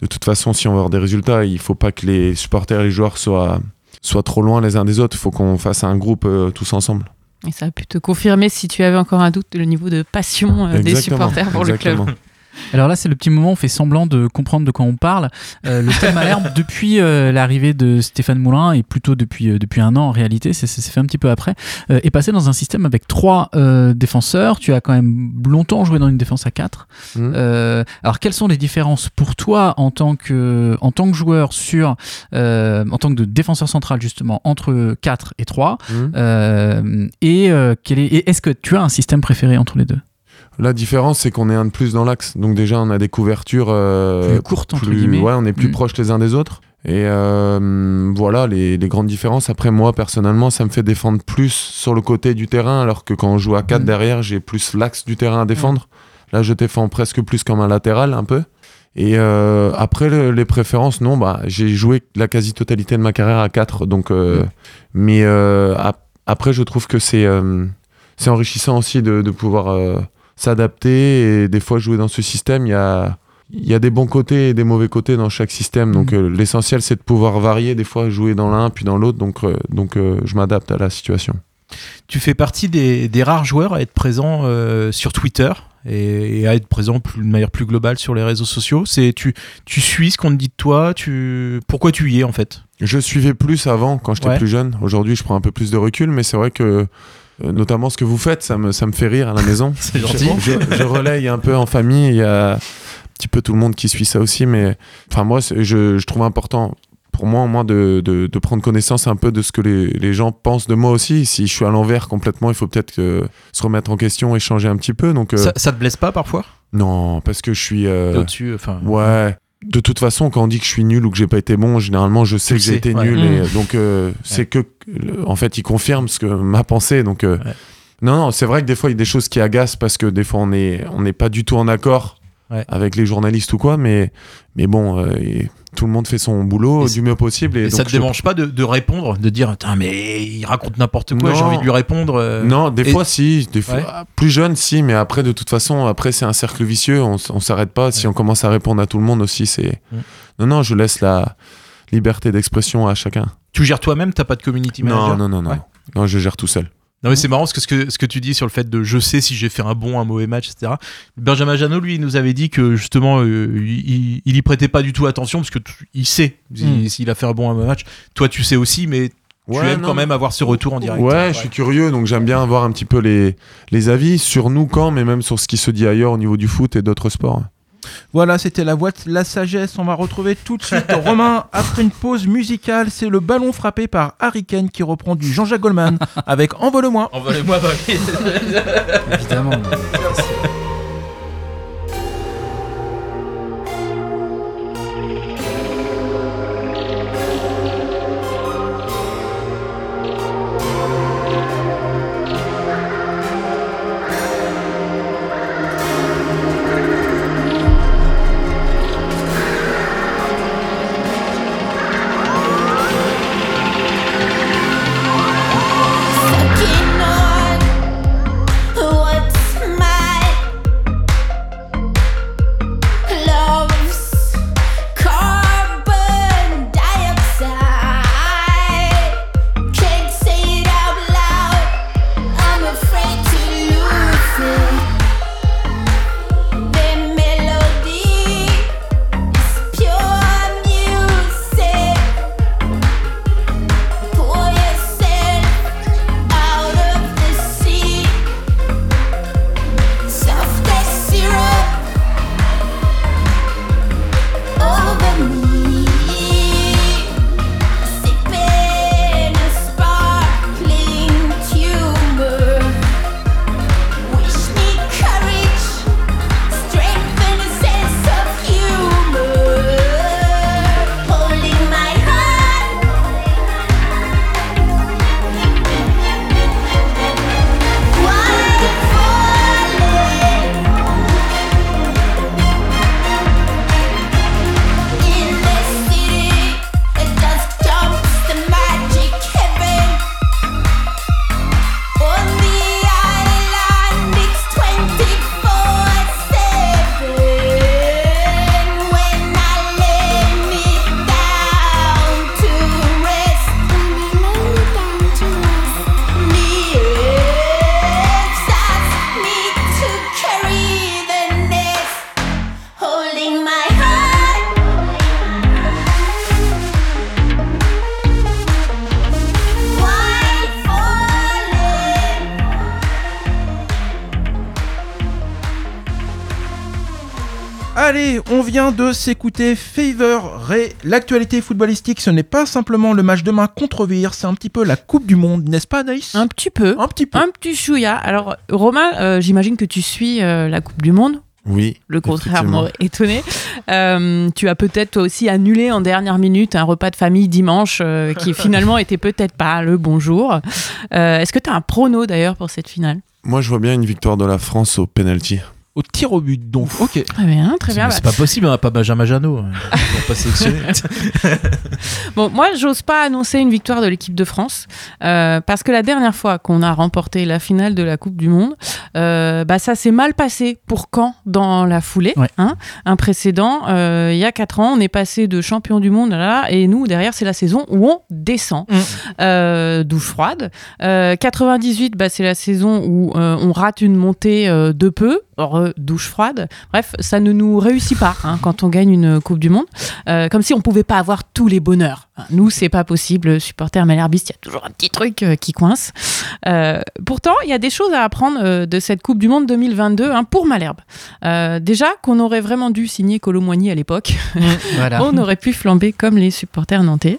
de toute façon, si on veut avoir des résultats, il faut pas que les supporters et les joueurs soient, soient trop loin les uns des autres, il faut qu'on fasse un groupe euh, tous ensemble.
Et ça a pu te confirmer si tu avais encore un doute le niveau de passion euh, des supporters pour
exactement.
le club.
Alors là, c'est le petit moment où on fait semblant de comprendre de quoi on parle. Euh, le Stade Malherbe, depuis euh, l'arrivée de Stéphane Moulin, et plutôt depuis, euh, depuis un an en réalité, c'est fait un petit peu après, est passé dans un système avec trois défenseurs. Tu as quand même longtemps joué dans une défense à quatre. Euh, alors, quelles sont les différences pour toi en tant que, en tant que joueur sur, en tant que défenseur central justement, entre 4 et 3
Mhm.
euh, Et euh, quel est, et est-ce que tu as un système préféré entre les deux?
La différence, c'est qu'on est un de plus dans l'axe. Donc déjà, on a des couvertures euh,
Plus courtes, entre
plus-
guillemets.
Ouais, on est plus
Mm.
proches les uns des autres. Et euh, voilà les, les grandes différences. Après, moi, personnellement, ça me fait défendre plus sur le côté du terrain, alors que quand on joue à 4
Mm.
derrière, j'ai plus l'axe du terrain à défendre. Là, je défends presque plus comme un latéral, un peu. Et euh, après, le- les préférences, non, bah, j'ai joué la quasi-totalité de ma carrière à 4. Donc, euh, Mais ap- après, je trouve que c'est c'est enrichissant aussi de, de pouvoir s'adapter et des fois jouer dans ce système. Il y a, il y a des bons côtés et des mauvais côtés dans chaque système. Donc
Mhm.
euh, l'essentiel, c'est de pouvoir varier, des fois jouer dans l'un puis dans l'autre. Donc, euh, donc euh, je m'adapte à la situation.
Tu fais partie des, des rares joueurs à être présent sur Twitter et, et à être présent plus, de manière plus globale sur les réseaux sociaux. C'est tu, tu suis ce qu'on te dit de toi. Tu pourquoi tu y es en fait?
Je suivais plus avant quand j'étais
Ouais.
plus jeune. Aujourd'hui, je prends un peu plus de recul, mais c'est vrai que notamment ce que vous faites, ça me, ça me fait rire à la maison.
C'est gentil.
Je, je- relaye un peu en famille, il y a un petit peu tout le monde qui suit ça aussi, mais enfin moi, je, je trouve important pour moi, au moins, de, de, de prendre connaissance un peu de ce que les, les gens pensent de moi aussi. Si je suis à l'envers complètement, il faut peut-être se remettre en question et changer un petit peu. Donc, euh,
Ça, ça te blesse pas parfois?
Non, parce que je suis. euh,
Au-dessus, enfin.
Ouais. De toute façon, quand on dit que je suis nul ou que j'ai pas été bon, généralement, je sais que j'ai été
ouais.
nul.
Mm.
Et, donc, euh, c'est que, en fait, il confirme ce que ma pensée. Donc, euh,
Ouais.
non, non, c'est vrai que des fois, il y a des choses qui agacent parce que des fois, on n'est on n'est pas du tout en accord avec les journalistes ou quoi. Mais, mais bon, euh, et tout le monde fait son boulot
Et
du mieux possible. Et,
Et
donc,
ça te
je-
dérange pas de, de répondre, de dire mais il raconte n'importe quoi, j'ai envie de lui répondre. euh.
Non, des
et-
fois si, des fois
Ouais.
plus jeune si, mais après de toute façon après c'est un cercle vicieux, on, on s'arrête pas. Si on commence à répondre à tout le monde aussi, c'est non non, je laisse la liberté d'expression à chacun.
Tu gères toi-même, t'as pas de community manager?
Non non non non, non je gère tout seul.
Non mais c'est marrant parce que ce, que ce que tu dis sur le fait de je sais si j'ai fait un bon, un mauvais match, etc. Benjamin Janot, lui, il nous avait dit que justement, euh, il, il y prêtait pas du tout attention parce que tu- il sait s'il
Mm.
s'il a fait un bon, un mauvais match. Toi, tu sais aussi, mais tu aimes
non,
quand même avoir ce retour en direct.
Ouais, je suis curieux, donc j'aime bien avoir un petit peu les, les avis sur nous quand, mais même sur ce qui se dit ailleurs au niveau du foot et d'autres sports.
Voilà, c'était la voix de la sagesse. On va retrouver tout de suite Romain après une pause musicale. C'est le ballon frappé par Harry Kane qui reprend du Jean-Jacques Goldman avec Envole-moi.
Envoyez-moi, bah,
Évidemment.
Vient de s'écouter Favor Ray. L'actualité footballistique, ce n'est pas simplement le match demain contre Vire, c'est un petit peu la Coupe du Monde, n'est-ce pas, Naïs
Un petit peu.
Un petit peu.
Un petit chouïa. Alors, Romain, euh, j'imagine que tu suis euh, la Coupe du Monde.
Oui.
Le contraire m'aurait étonné. Euh, tu as peut-être toi aussi annulé en dernière minute un repas de famille dimanche euh, qui finalement était peut-être pas le bon jour. Euh, Est-ce que tu as un prono d'ailleurs pour cette finale?
Moi, je vois bien une victoire de la France au penalty.
Au tir au but, donc. Ok.
Très bien, très bien.
C'est pas possible, on n'a pas Benjamin Janot. hein. Sont pas.
Bon, moi, j'ose pas annoncer une victoire de l'équipe de France euh, parce que la dernière fois qu'on a remporté la finale de la Coupe du Monde, euh, bah, ça s'est mal passé pour Caen dans la foulée.
Ouais.
hein. un précédent, euh, il y a 4 ans, on est passé de champion du monde là, et nous, derrière, c'est la saison où on descend.
Mm.
Euh, douche froide. Euh, 98, bah, c'est la saison où euh, on rate une montée euh, de peu. Douche froide. Bref, ça ne nous réussit pas hein, quand on gagne une Coupe du Monde. Euh, comme si on pouvait pas avoir tous les bonheurs Nous, c'est pas possible. Supporter malherbiste, il y a toujours un petit truc euh, qui coince. Euh, pourtant, il y a des choses à apprendre euh, de cette Coupe du Monde 2022 hein, pour Malherbe. Euh, déjà, qu'on aurait vraiment dû signer Colomboigny à l'époque.
Voilà.
On aurait pu flamber comme les supporters nantais.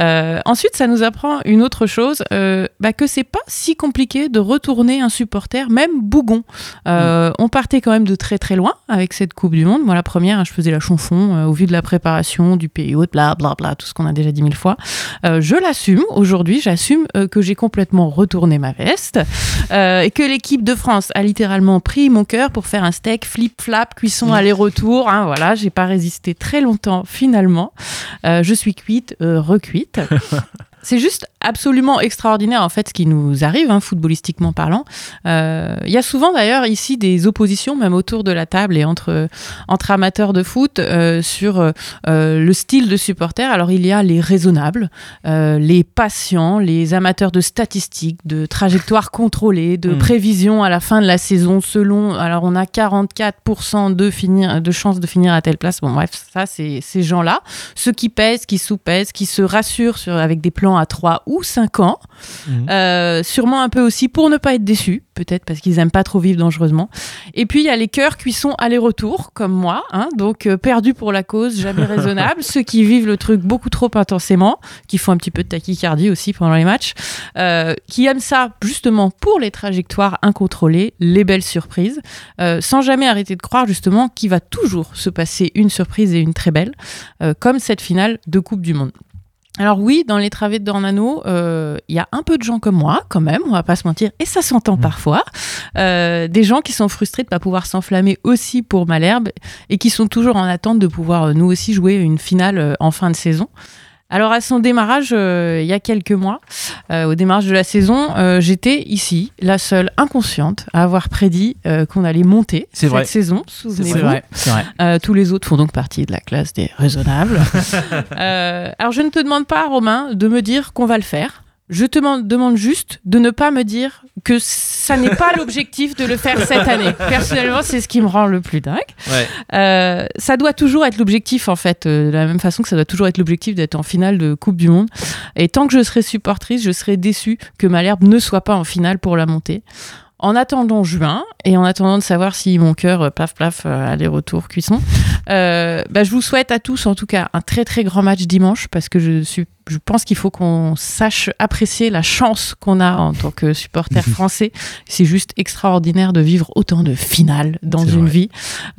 Euh, ensuite, ça nous apprend une autre chose, bah, que c'est pas si compliqué de retourner un supporter, même bougon. Euh, On partait quand même de très très loin avec cette Coupe du Monde. Moi, la première, je faisais la chanson au vu de la préparation, du pays haut, bla bla bla, tout ce qu'on a déjà dit mille fois. Euh, je l'assume aujourd'hui, j'assume euh, que j'ai complètement retourné ma veste euh, et que l'équipe de France a littéralement pris mon cœur pour faire un steak flip-flap, cuisson aller-retour. Hein, voilà, j'ai pas résisté très longtemps finalement. Je suis cuite, recuite. C'est juste absolument extraordinaire en fait ce qui nous arrive, hein, footballistiquement parlant. Euh, Il y a souvent d'ailleurs ici des oppositions, même autour de la table et entre, entre amateurs de foot, euh, sur euh, le style de supporter. Alors il y a les raisonnables, euh, les patients, les amateurs de statistiques, de trajectoires contrôlées, de
Mm.
prévisions à la fin de la saison selon. Alors on a 44% de, finir, de chances de finir à telle place. Bon bref, ça c'est ces gens-là. Ceux qui pèsent, qui sous-pèsent, qui se rassurent sur, avec des plans à 3 ou 5 ans.
Mhm.
Euh, sûrement un peu aussi pour ne pas être déçus, peut-être parce qu'ils aiment pas trop vivre dangereusement. Et puis il y a les cœurs cuissons aller-retour, comme moi, hein, donc euh, perdus pour la cause, jamais raisonnable. Ceux qui vivent le truc beaucoup trop intensément, qui font un petit peu de tachycardie aussi pendant les matchs, euh, qui aiment ça justement pour les trajectoires incontrôlées, les belles surprises, sans jamais arrêter de croire justement qu'il va toujours se passer une surprise et une très belle, comme cette finale de Coupe du Monde. Alors oui, dans les travées de Dornano, euh, il y a un peu de gens comme moi, quand même, on va pas se mentir, et ça s'entend parfois. Euh, des gens qui sont frustrés de pas pouvoir s'enflammer aussi pour Malherbe et qui sont toujours en attente de pouvoir euh, nous aussi jouer une finale en fin de saison. Alors à son démarrage, euh, il y a quelques mois, euh, au démarrage de la saison, euh, j'étais ici, la seule inconsciente à avoir prédit qu'on allait monter cette
vrai.
saison. Souvenez-vous.
vrai, c'est vrai.
Tous les autres font donc partie de la classe des raisonnables. Alors, je ne te demande pas, Romain, de me dire qu'on va le faire. Je te demande- juste de ne pas me dire que ça n'est pas l'objectif de le faire cette année. Personnellement, c'est ce qui me rend le plus dingue.
Ouais.
Euh, ça doit toujours être l'objectif, en fait, euh, de la même façon que ça doit toujours être l'objectif d'être en finale de Coupe du Monde. Et tant que je serai supportrice, je serai déçue que Malherbe ne soit pas en finale pour la montée. En attendant juin et en attendant de savoir si mon cœur, euh, plaf plaf, euh, aller-retour cuisson, euh, bah, je vous souhaite à tous en tout cas un très très grand match dimanche parce que je, suis, je pense qu'il faut qu'on sache apprécier la chance qu'on a en tant que supporter français. C'est juste extraordinaire de vivre autant de finales dans une
vrai.
vie.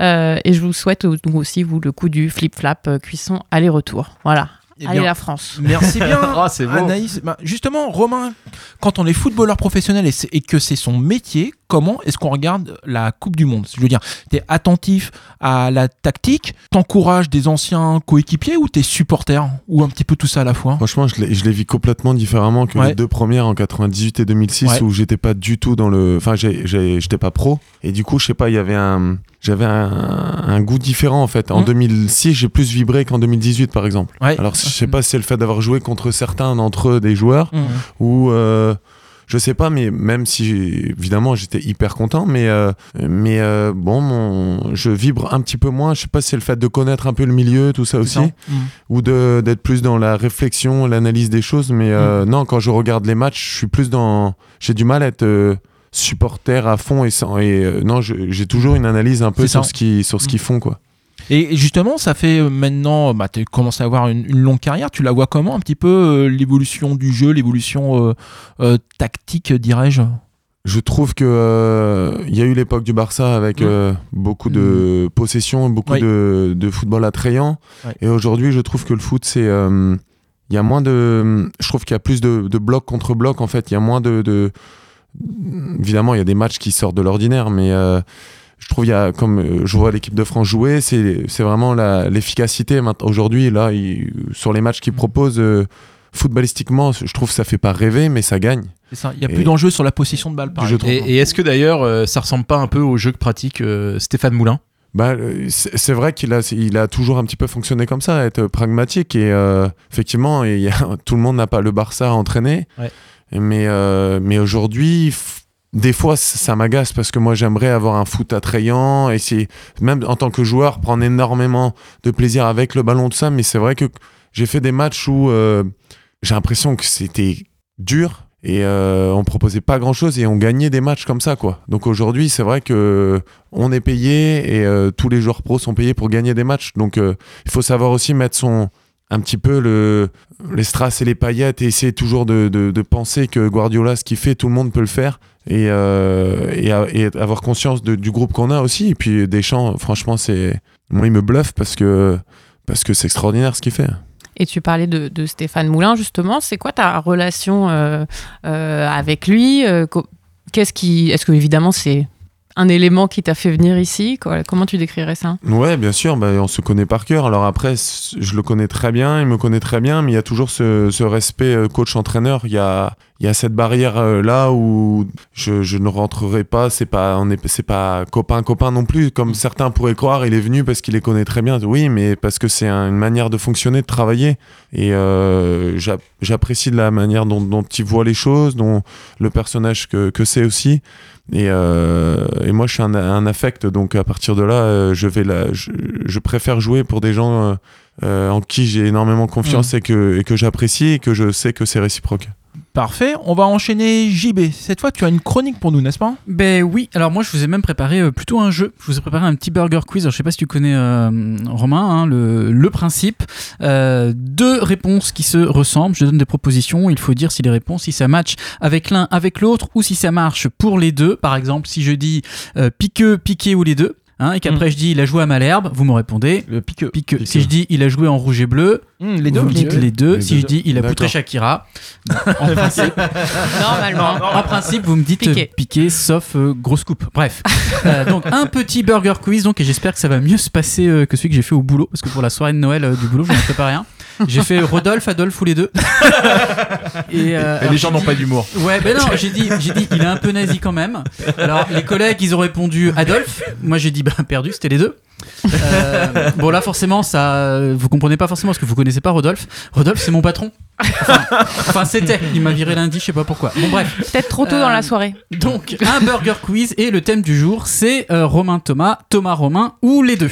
Euh, et je vous souhaite aussi, vous, le coup du flip-flap euh, cuisson aller-retour. Voilà.
Eh
Allez
bien,
la France.
Merci bien,
c'est beau.
Anaïs. Bah, justement, Romain, quand on est footballeur professionnel et, que c'est son métier, comment est-ce qu'on regarde la Coupe du Monde? Je veux dire, tu es attentif à la tactique, t'encourages des anciens coéquipiers ou t'es supporter? Ou un petit peu tout ça à la fois?
Franchement, je les, vis complètement différemment que
Ouais.
les deux premières en 98 et 2006
Ouais.
où j'étais pas du tout dans le. Enfin, j'étais pas pro. Et du coup, je sais pas, il y avait un. J'avais un, un goût différent en fait. En
Mm.
2006, j'ai plus vibré qu'en 2018 par exemple.
Ouais.
Alors, je sais pas si c'est le fait d'avoir joué contre certains d'entre eux des joueurs
Mhm.
ou. euh, je sais pas, mais même si évidemment j'étais hyper content, mais euh, mais euh, bon, mon, je vibre un petit peu moins. Je sais pas si c'est le fait de connaître un peu le milieu, tout ça aussi
Mhm.
ou de d'être plus dans la réflexion, l'analyse des choses. Mais euh, non, quand je regarde les matchs, je suis plus dans. J'ai du mal à être euh, supporter à fond et, sans, et euh, non, j'ai toujours une analyse un peu sur
ça.
ce qui sur ce
Mm.
qu'ils font quoi.
Et justement, ça fait euh, maintenant, bah, tu commences à avoir une, une longue carrière. Tu la vois comment un petit peu euh, l'évolution du jeu, l'évolution euh, euh, tactique, dirais-je?
Je trouve que euh, il y a eu l'époque du Barça avec
Mm.
euh, beaucoup de possession, beaucoup de, de football attrayant.
Ouais.
Et aujourd'hui, je trouve que le foot, c'est euh, il y a moins de. Je trouve qu'il y a plus de, de blocs contre blocs en fait. Il y a moins de, de- Évidemment, il y a des matchs qui sortent de l'ordinaire, mais euh, je trouve il y a comme euh, je vois l'équipe de France jouer, c'est c'est vraiment la- l'efficacité maintenant aujourd'hui là il- sur les matchs qu'ils proposent. euh, Footballistiquement, je trouve que ça fait pas rêver, mais ça gagne.
Il y a
Et-
plus d'enjeu sur la possession de balle. par.
Et, et est-ce que d'ailleurs, euh, ça ressemble pas un peu au jeu que pratique euh, Stéphane Moulin?
Bah, c'est c'est vrai qu'il a, il a toujours un petit peu fonctionné comme ça, être pragmatique. Et euh, effectivement, il y a, tout le monde n'a pas le Barça à entraîner.
Ouais.
Mais, euh, mais aujourd'hui, des fois, ça m'agace parce que moi, j'aimerais avoir un foot attrayant. Et même en tant que joueur, prendre énormément de plaisir avec le ballon, tout ça. Mais c'est vrai que j'ai fait des matchs où euh, j'ai l'impression que c'était dur et euh, on proposait pas grand chose et on gagnait des matchs comme ça quoi. Donc aujourd'hui c'est vrai que on est payé et euh, tous les joueurs pros sont payés pour gagner des matchs. Donc il faut savoir aussi mettre son un petit peu le, les strass et les paillettes et essayer toujours de, de, penser que Guardiola ce qu'il fait tout le monde peut le faire et, euh, et, avoir conscience du groupe qu'on a aussi et puis Deschamps franchement c'est moi il me bluffe parce que parce que c'est extraordinaire ce qu'il fait.
Et tu parlais de, de Stéphane Moulin, justement. C'est quoi ta relation euh, euh, avec lui Qu'est-ce qui. Est-ce que, évidemment, c'est un élément qui t'a fait venir ici Comment tu décrirais ça?
Ouais, bien sûr, bah, on se connaît par cœur. Alors après, je le connais très bien, il me connaît très bien, mais il y a toujours ce, ce respect euh, coach-entraîneur. Il y a, il y a cette barrière euh, là où je, je ne rentrerai pas. C'est pas, on est, c'est pas copain copain non plus, comme certains pourraient croire. Il est venu parce qu'il les connaît très bien. Oui, mais parce que c'est un- une manière de fonctionner, de travailler. Et euh, j'a- j'apprécie de la manière dont, dont il voit les choses, dont le personnage que, que c'est aussi. Et, euh, et moi, je suis un, un affect, donc à partir de là, euh, je vais la, je, je préfère jouer pour des gens euh, euh, en qui j'ai énormément confiance et que, et que j'apprécie et que je sais que c'est réciproque.
Parfait, on va enchaîner JB. Cette fois, tu as une chronique pour nous, n'est-ce pas?
Ben oui, alors moi je vous ai même préparé euh, plutôt un jeu. Je vous ai préparé un petit burger quiz. Alors, je sais pas si tu connais euh, Romain, hein, le, principe. Euh, deux réponses qui se ressemblent. Je donne des propositions. Il faut dire si les réponses, si ça match avec l'un, avec l'autre, ou si ça marche pour les deux. Par exemple, si je dis euh, piqueux, piqué ou les deux. Hein, et qu'après je dis il a joué à Malherbe, vous me répondez
Le piqueux.
piqueux.
Piqueux.
Si je dis il a joué en rouge et bleu,
les deux.
vous me dites les deux.
Les
si
deux.
je dis il a poutré. Shakira, en principe,
Normalement.
en principe, vous me dites
Piqué.
euh, piqué, sauf euh, grosse coupe. Bref. Euh, donc, un petit burger quiz, donc, et j'espère que ça va mieux se passer euh, que celui que j'ai fait au boulot, parce que pour la soirée de Noël euh, du boulot, j'en ai préparé un. J'ai fait Rodolphe, Adolphe ou les deux. Et, euh,
Et les gens n'ont pas d'humour.
Ouais, ben non, j'ai dit, j'ai dit, il est un peu nazi quand même. Alors, les collègues, ils ont répondu Adolphe. Moi, j'ai dit, bah, perdu, c'était les deux. Euh, bon, là, forcément, ça, vous comprenez pas forcément parce que vous connaissez pas Rodolphe. Rodolphe, c'est mon patron. Enfin, enfin, c'était. Il m'a viré lundi, je sais pas pourquoi. Bon, bref.
Peut-être trop tôt dans
Euh,
la soirée.
Donc, un burger quiz et le thème du jour, c'est euh, Romain Thomas, Thomas Romain ou les deux?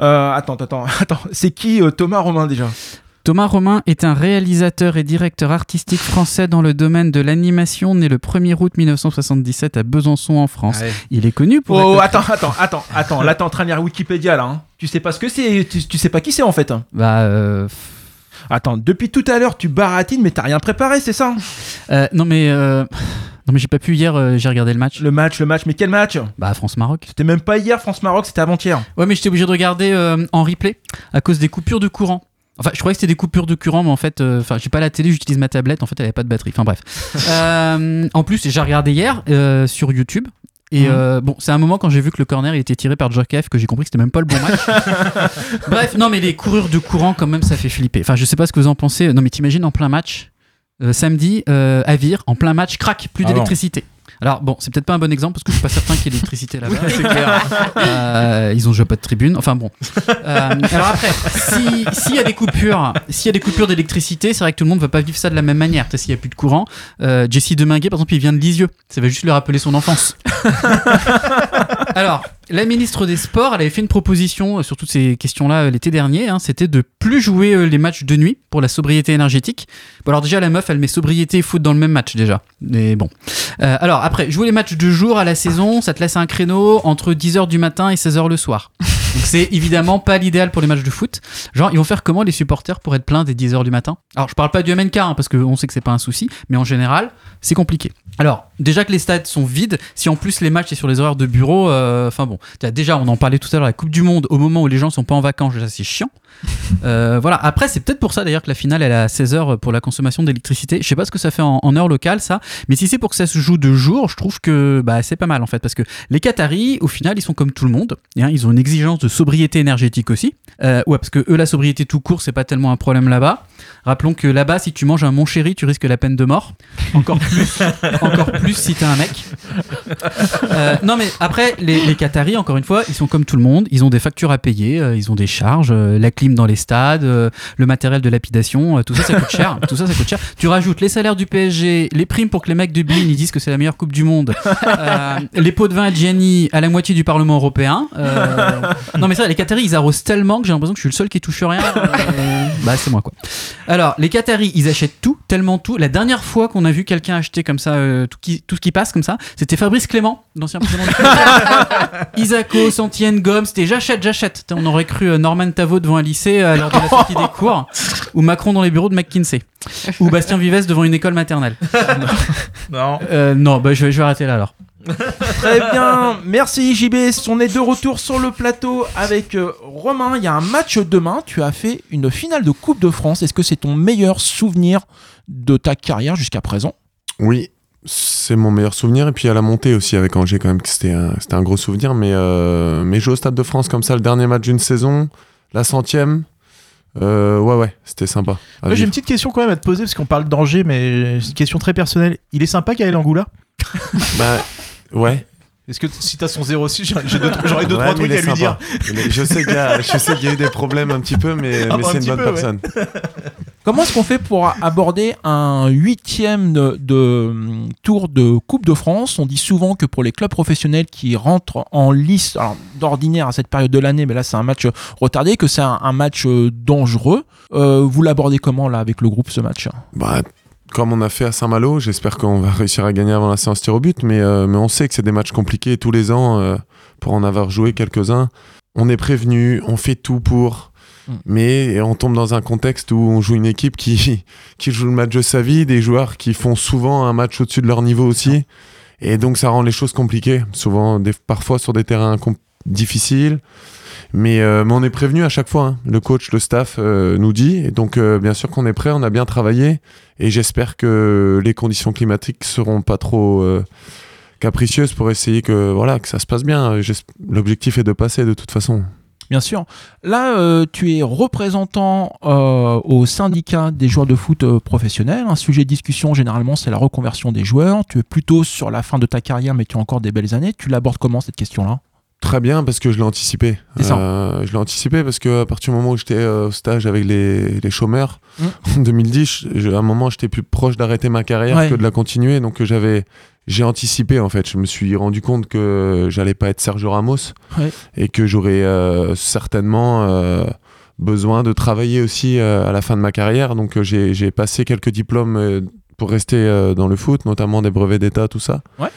Euh, attends, attends, attends. C'est qui euh, Thomas Romain déjà?
Thomas Romain est un réalisateur et directeur artistique français dans le domaine de l'animation, né le 1er août 1977 à Besançon en France. Il est connu pour
Oh,
être-
attends, attends, attends, attends. Là, t'es en train de lire Wikipédia, là. hein. Tu sais pas ce que c'est, tu, tu sais pas qui c'est en fait. hein.
Bah, euh,
Attends, depuis tout à l'heure, tu baratines, mais t'as rien préparé, c'est ça?
Euh, non mais euh, non mais j'ai pas pu hier, euh, j'ai regardé le match.
Le match, le match, mais quel match?
Bah France Maroc.
C'était même pas hier, France-Maroc, c'était avant-hier.
Ouais mais j'étais obligé de regarder euh, en replay à cause des coupures de courant. Enfin, je croyais que c'était des coupures de courant, mais en fait, euh, enfin, j'ai pas la télé, j'utilise ma tablette. En fait, elle avait pas de batterie. Enfin bref. Euh, en plus, j'ai regardé hier euh, sur YouTube. Et
Mhm.
euh, bon, c'est un moment quand j'ai vu que le corner il était tiré par Djokovic que j'ai compris que c'était même pas le bon match. Bref, non mais les courures de courant quand même ça fait flipper. Enfin, je sais pas ce que vous en pensez. Non mais t'imagines en plein match euh, samedi euh, Vire en plein match crac plus
Ah
d'électricité. Alors bon, c'est peut-être pas un bon exemple parce que je suis pas certain qu'il y ait d'électricité là-bas. Euh, ils ont déjà pas de tribune. Enfin bon. Euh, alors après, si- s'il y a des coupures, s'il y a des coupures d'électricité, c'est vrai que tout le monde va pas vivre ça de la même manière. S'il y a plus de courant, euh, Jesse Deminguet par exemple, il vient de Lisieux. Ça va juste lui rappeler son enfance. alors. La ministre des Sports, elle avait fait une proposition euh, sur toutes ces questions-là l'été dernier. hein, C'était de plus jouer les matchs de nuit pour la sobriété énergétique. Bon, alors déjà, la meuf, elle met sobriété et foot dans le même match déjà. Mais bon. Euh, alors après, jouer les matchs de jour à la saison, ça te laisse un créneau entre 10h du matin et 16h le soir. Donc c'est évidemment pas l'idéal pour les matchs de foot. Genre, ils vont faire comment les supporters pour être pleins des 10h du matin? Alors, je parle pas du MNK hein, parce qu'on sait que c'est pas un souci, mais en général, c'est compliqué. Alors, déjà que les stades sont vides, si en plus les matchs c'est sur les horaires de bureau, euh, enfin bon, déjà on en parlait tout à l'heure, la Coupe du Monde, au moment où les gens sont pas en vacances, déjà c'est chiant. Euh, voilà, après c'est peut-être pour ça d'ailleurs que la finale elle est à 16h pour la consommation d'électricité. Je sais pas ce que ça fait en, en heure locale ça, mais si c'est pour que ça se joue de jour, je trouve que bah, c'est pas mal en fait, parce que les Qataris, au final, ils sont comme tout le monde, hein, ils ont une exigence de sobriété énergétique aussi. Euh, ouais, parce que eux, la sobriété tout court, c'est pas tellement un problème là-bas. Rappelons que là-bas, si tu manges un mon chéri, tu risques la peine de mort. Encore plus, encore plus si t'es un mec. Euh, non, mais après, les, les Qataris, encore une fois, ils sont comme tout le monde. Ils ont des factures à payer, ils ont des charges, la clim dans les stades, euh, le matériel de lapidation, euh, tout ça, ça coûte cher. Tout ça, ça coûte cher. Tu rajoutes les salaires du PSG, les primes pour que les mecs de Bean ils disent que c'est la meilleure coupe du monde, euh, les pots de vin à Gianni à la moitié du Parlement européen. Non mais ça, les Qataris, ils arrosent tellement que j'ai l'impression que je suis le seul qui touche rien. Bah c'est moi quoi. Alors les Qataris, ils achètent tout, tellement tout. La dernière fois qu'on a vu quelqu'un acheter comme ça tout, qui, tout ce qui passe comme ça, c'était Fabrice Clément, l'ancien président. du. Isako, Santienne, Gomme, c'était j'achète, j'achète. On aurait cru Norman Tavo devant un lycée à l'heure de la sortie des cours, ou Macron dans les bureaux de McKinsey, ou Bastien Vives devant une école maternelle.
Non.
Euh, non, bah je vais, je vais arrêter là alors.
Très bien, merci JB. On est de retour sur le plateau avec euh, Romain. Il y a un match demain. Tu as fait une finale de Coupe de France. Est-ce que c'est ton meilleur souvenir de ta carrière jusqu'à présent?
Oui, c'est mon meilleur souvenir. Et puis à la montée aussi avec Angers, quand même, que c'était un, c'était un gros souvenir. Mais, euh, mais jouer au Stade de France comme ça, le dernier match d'une saison, la centième, euh, ouais, ouais, c'était sympa.
j'ai une petite question quand même à te poser parce qu'on parle d'Angers, mais c'est une question très personnelle. Il est sympa Gaël Angoula?
Bah, ouais.
Est-ce que si t'as son 06, j'ai- j'ai deux- j'aurais deux
Ouais,
trucs à lui dire.
sympa. Est- Je sais qu'il y, a- je sais qu'il y a eu des problèmes un petit peu, mais,
Ah,
mais
bah, un
c'est une bonne
peu, ouais.
Comment est-ce qu'on fait pour aborder un huitième de, tour de Coupe de France? On dit souvent que pour les clubs professionnels qui rentrent en lice, d'ordinaire à cette période de l'année, mais là c'est un match retardé, que c'est un, match euh, dangereux. Euh, vous l'abordez comment là avec le groupe ce match?
Bah, comme on a fait à Saint-Malo, j'espère qu'on va réussir à gagner avant la séance tir au but, mais, euh, mais on sait que c'est des matchs compliqués tous les ans pour en avoir joué quelques-uns. On est prévenu, on fait tout pour. Mais on tombe dans un contexte où on joue une équipe qui, qui joue le match de sa vie, des joueurs qui font souvent un match au-dessus de leur niveau aussi, et donc ça rend les choses compliquées, souvent, des, parfois sur des terrains difficiles. Mais, euh, mais on est prévenu à chaque fois. hein. Le coach, le staff euh, nous dit. Et donc, euh, bien sûr qu'on est prêt, on a bien travaillé. Et j'espère que les conditions climatiques seront pas trop capricieuses pour essayer que, voilà, que ça se passe bien. L'objectif est de passer de toute façon.
Bien sûr. Là, euh, tu es représentant euh, au syndicat des joueurs de foot euh, professionnels. Un sujet de discussion, généralement, c'est la reconversion des joueurs. Tu es plutôt sur la fin de ta carrière, mais tu as encore des belles années. Tu l'abordes comment cette question-là?
Très bien parce que je l'ai anticipé.
Ça.
Euh, je l'ai anticipé parce que à partir du moment où j'étais au stage avec les, les chômeurs
Mm.
en 2010, je- à un moment j'étais plus proche d'arrêter ma carrière
Ouais.
que de la continuer. Donc j'avais j'ai anticipé en fait. Je me suis rendu compte que j'allais pas être Sergio Ramos
Ouais.
et que j'aurais euh, certainement euh, besoin de travailler aussi euh, à la fin de ma carrière. Donc j'ai passé quelques diplômes pour rester dans le foot, notamment des brevets d'État, tout ça.
Ouais.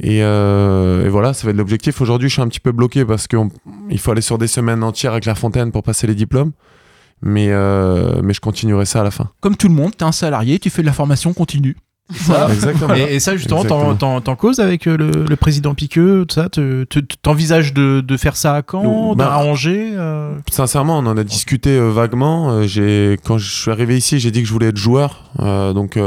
Et, et voilà, ça va être l'objectif. Aujourd'hui, je suis un petit peu bloqué parce qu'il faut aller sur des semaines entières avec la fontaine pour passer les diplômes. Mais, mais je continuerai ça à la fin.
Comme tout le monde, tu es un salarié, tu fais de la formation continue.
Exactement.
Et, et ça, justement, t'en- causes avec euh, le, le président Piqueux, tout ça? T'envisages de, de faire ça à Caen,
Bah,
à Angers euh?
Sincèrement, on en a discuté euh, vaguement. J'ai, quand je suis arrivé ici, j'ai dit que je voulais être joueur. Euh, donc,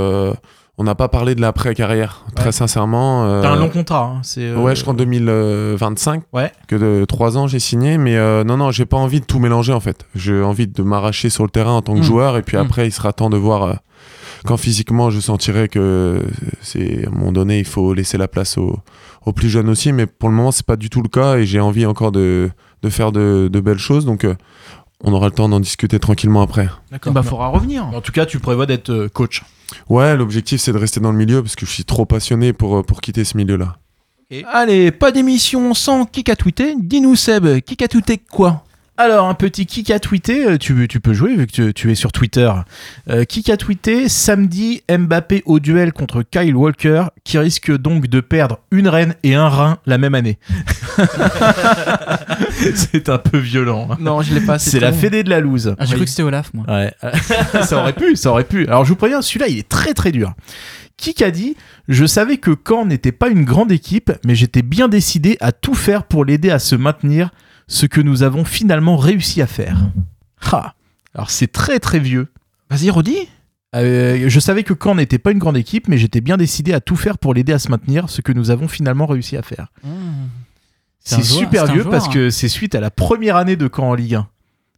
on n'a pas parlé de l'après-carrière.
Ouais.
Très sincèrement.
T'as un long contrat. hein, c'est, euh,
Ouais, jusqu'en 2025.
Ouais.
Que de trois ans, j'ai signé. Mais non, non, j'ai pas envie de tout mélanger en fait. J'ai envie de m'arracher sur le terrain en tant que
Mm.
joueur. Et puis
Mm.
après, il sera temps de voir quand physiquement je sentirai que c'est à un moment donné, il faut laisser la place aux, aux plus jeunes aussi. Mais pour le moment, c'est pas du tout le cas. Et j'ai envie encore de, de faire de, de belles choses. Donc, euh, on aura le temps d'en discuter tranquillement après.
D'accord.
Bah, faudra revenir.
En tout cas, tu prévois d'être euh, coach.
Ouais, l'objectif c'est de rester dans le milieu parce que je suis trop passionné pour, euh, pour quitter ce milieu-là.
Allez, pas d'émission sans kick à tweeter. Dis-nous, Seb, kick à tweeter quoi?
Alors, un petit kick à tweeter, euh, tu, tu peux jouer vu que tu, tu es sur Twitter. Euh, kick à tweeter, samedi, Mbappé au duel contre Kyle Walker, qui risque donc de perdre une reine et un rein la même année. C'est un peu violent. hein.
Non, je l'ai pas.
C'est la fédé de la loose.
Ah, J'ai cru que c'était Olaf, moi.
Ouais, ça aurait pu, ça aurait pu. Alors je vous préviens, celui-là, il est très très dur. Qui a dit Je savais que Caen n'était pas une grande équipe, mais j'étais bien décidé à tout faire pour l'aider à se maintenir, ce que nous avons finalement réussi à faire. Ah, alors c'est très très vieux.
Vas-y, redis.
Euh, je savais que Caen n'était pas une grande équipe, mais j'étais bien décidé à tout faire pour l'aider à se maintenir, ce que nous avons finalement réussi à faire.
C'est
C'est super vieux
joueur,
parce
hein.
que c'est suite à la première année de Caen en Ligue 1.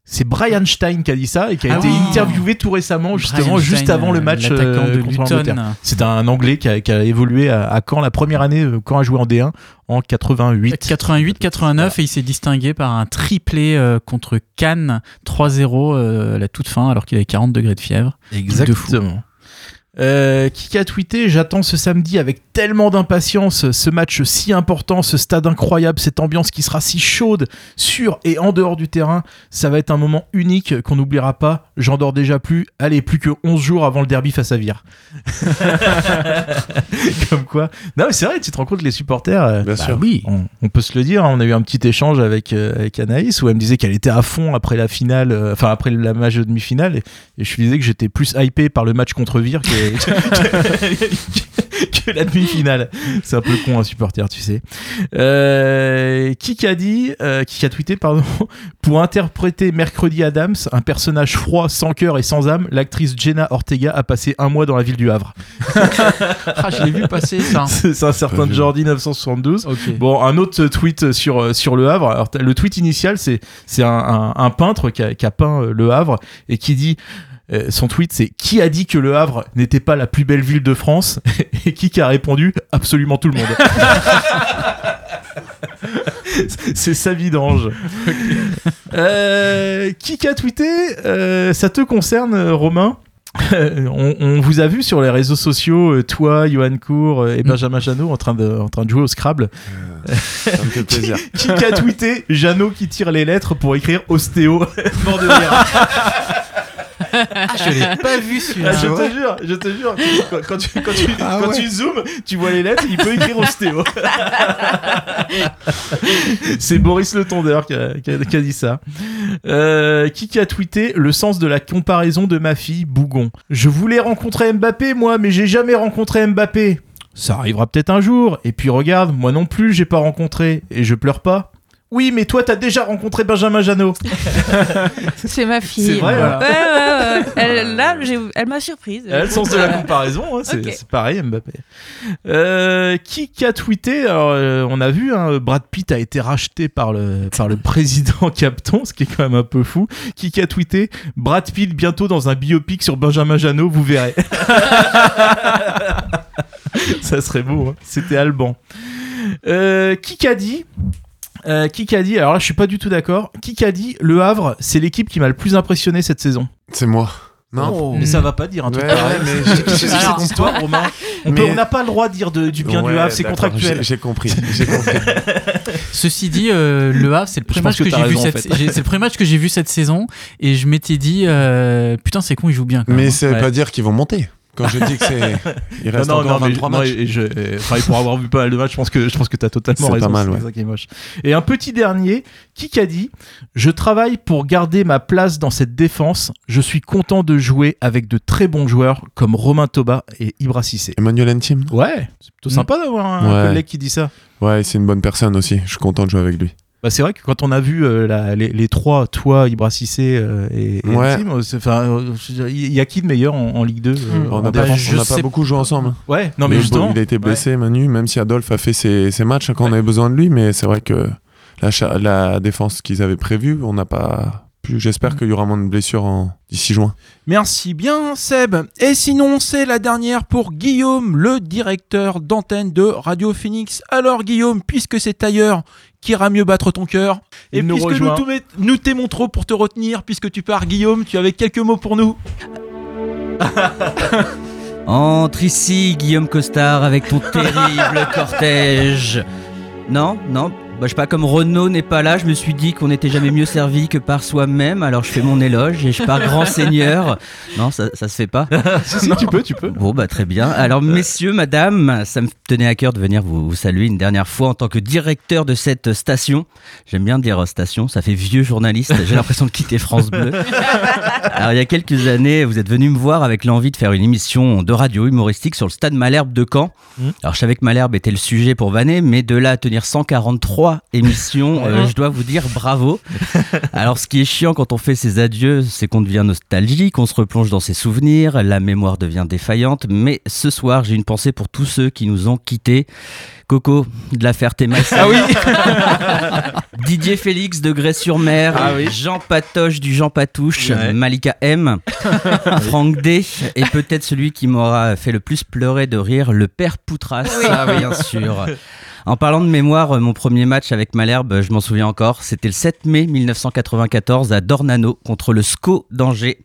C'est Brian Stein qui a dit ça et qui a
Ah
été
oui.
interviewé tout récemment, justement,
Brian
juste
Stein,
avant le
euh,
match euh,
de
contre l'Angleterre. C'est un Anglais qui a, qui a évolué à, à Caen la première année, euh, Caen a joué en D1 en 88.
88-89 et il s'est distingué par un triplé euh, contre Cannes 3-0 euh, à la toute fin alors qu'il avait 40 degrés de fièvre.
Exactement. Euh, qui a tweeté J'attends ce samedi avec tellement d'impatience ce match si important, ce stade incroyable, cette ambiance qui sera si chaude sur et en dehors du terrain. Ça va être un moment unique qu'on n'oubliera pas. J'en dors déjà plus. Allez, plus que 11 jours avant le derby face à Vire. Comme quoi. Non, mais c'est vrai, tu te rends compte, les supporters. euh,
Bien
bah
sûr.
oui, on, on peut se le dire. hein, on a eu un petit échange avec, euh, avec Anaïs où elle me disait qu'elle était à fond après la finale, euh, enfin après la match de demi-finale. Et, et je lui disais que j'étais plus hypé par le match contre Vire que, que, que la demi-finale. C'est un peu con, un supporter, tu sais. Euh, qui a dit, euh, qui a tweeté, pardon, pour interpréter Mercredi Adams, un personnage froid, sans cœur et sans âme, l'actrice Jenna Ortega a passé un mois dans la ville du Havre.
Ah, je l'ai vu passer ça.
C'est un certain Jordi 972.
Ok.
Bon, un autre tweet sur, euh, sur le Havre. Alors, le tweet initial, c'est c'est un, un- un peintre qui a, qui a peint le Havre et qui dit. Euh, son tweet, c'est Qui a dit que le Havre n'était pas la plus belle ville de France? Et qui qui a répondu Absolument tout le monde. c'est sa vidange. Euh, qui qui a tweeté Euh, Ça te concerne, Romain on, on vous a vu sur les réseaux sociaux, euh, toi, Johan Cour euh, et Benjamin Janot en train de, en train de jouer au Scrabble.
Ça me fait plaisir.
Qui a tweeté Janot qui tire les lettres pour écrire ostéo Mort de rire.
Ah, je l'ai pas vu celui-là.
Ah, je te jure, je te jure, quand, quand tu, quand, tu,
Ah
quand
ouais.
tu zoomes, tu vois les lettres, il peut écrire ostéo. C'est Boris Le Tondeur qui a, qui a- qui a dit ça. Euh, qui qui a tweeté le sens de la comparaison de ma fille, Bougon Je voulais rencontrer Mbappé, moi, mais j'ai jamais rencontré Mbappé. Ça arrivera peut-être un jour. Et puis regarde, moi non plus, j'ai pas rencontré. Et je pleure pas. Oui, mais toi, t'as déjà rencontré Benjamin Janot.
C'est ma fille.
C'est vrai,
Ouais,
voilà.
ouais, ouais. Elle, là, j'ai- elle m'a surprise.
Elle a le sens de la comparaison, hein, c'est pareil Mbappé. Euh, qui, qui a tweeté Alors, euh, on a vu, hein, Brad Pitt a été racheté par le, par le président Capton, ce qui est quand même un peu fou. Qui, qui a tweeté Brad Pitt bientôt dans un biopic sur Benjamin Janot, vous verrez. Ça serait beau, hein. c'était Alban. Euh, qui a dit euh, qui a dit Alors là, je suis pas du tout d'accord. Qui a dit Le Havre, c'est l'équipe qui m'a le plus impressionné cette saison?
C'est moi. Non
mais ça va pas dire un truc
Ouais,
pareil.
mais
Alors,
histoire, Romain On
Mais-
peut- on n'a pas le droit de dire de- du bien du Havre, c'est contractuel.
j'ai- compris. J'ai compris.
Ceci dit, euh, le Havre, c'est le premier match
que
j'ai vu cette,
fait.
j'ai- c'est le premier match que j'ai vu cette saison et je m'étais dit euh, putain c'est con, il joue bien. Quand
Mais
même.
ça veut
Ouais.
pas dire qu'ils vont monter. Quand je dis que c'est. Il reste
non, non,
encore
non, mais-
23
non,
matchs.
et je, enfin, pour avoir vu pas mal de matchs, je pense que je pense que t'as totalement
C'est
raison.
pas mal,
c'est
ouais.
ça qui est moche. Et un petit dernier, qui a dit Je travaille pour garder ma place dans cette défense. Je suis content de jouer avec de très bons joueurs comme Romain Toba et Ibra Cissé.
Emmanuel Entim
Ouais, c'est plutôt
Mm.
sympa d'avoir un
Ouais.
collègue qui dit ça.
Ouais, c'est une bonne personne aussi. Je suis content de jouer avec lui.
Bah, c'est vrai que quand on a vu euh, la- les, les trois, toi, Ibra Cissé euh, et, et
Ouais.
Tim, euh, il y a qui de meilleur en, en Ligue 2 euh,
Mm.
en
On n'a pas,
je
on n'a pas
sais
beaucoup joué ensemble.
Ouais, non mais justement.
Il a été blessé, Manu, même si Adolphe a fait ses, ses matchs hein, quand
Ouais.
on avait besoin de lui. Mais c'est vrai que la, défense qu'ils avaient prévue, on n'a pas pu. J'espère qu'il y aura moins de blessures en- d'ici juin.
Merci bien Seb. Et sinon, c'est la dernière pour Guillaume, le directeur d'antenne de Radio Phoenix. Alors Guillaume, puisque c'est ailleurs qu'ira mieux battre ton cœur, et
nous
puisque
rejoint.
nous, nous t'aimons trop pour te retenir, puisque tu pars Guillaume, tu avais quelques mots pour nous.
Entre ici, Guillaume Costard, avec ton terrible cortège. Non, non, bah, je sais pas, comme Renault n'est pas là, je me suis dit qu'on n'était jamais mieux servi que par soi-même, alors je fais mon éloge et je pars grand seigneur. Non, ça, ça se fait pas.
si, si, tu peux, tu peux.
Bon, bah très bien. Alors, messieurs, madame, ça me tenait à cœur de venir vous, vous saluer une dernière fois en tant que directeur de cette station. J'aime bien dire euh, station, ça fait vieux journaliste. J'ai l'impression de quitter France Bleu. Alors, il y a quelques années, vous êtes venu me voir avec l'envie de faire une émission de radio humoristique sur le stade Malherbe de Caen.
Mhm.
Alors, je savais que Malherbe était le sujet pour vanner, mais de là à tenir 143 émissions, euh, je dois vous dire bravo. Alors, ce qui est chiant quand on fait ses adieux, c'est qu'on devient nostalgique, on se replonge dans ses souvenirs, la mémoire devient défaillante. Mais ce soir, j'ai une pensée pour tous ceux qui nous ont quittés. Coco de la Ferté-Massé.
Ah oui
Didier Félix de Grès-sur-Mer.
Ah oui.
Jean Patoche du Jean Patouche.
Ouais.
Malika M. Franck D. Et peut-être celui qui m'aura fait le plus pleurer de rire, le père Poutras. Ah, bien sûr. En parlant de mémoire, euh, mon premier match avec Malherbe, je m'en souviens encore, c'était le 7 mai 1994 à Dornano contre le SCO d'Angers.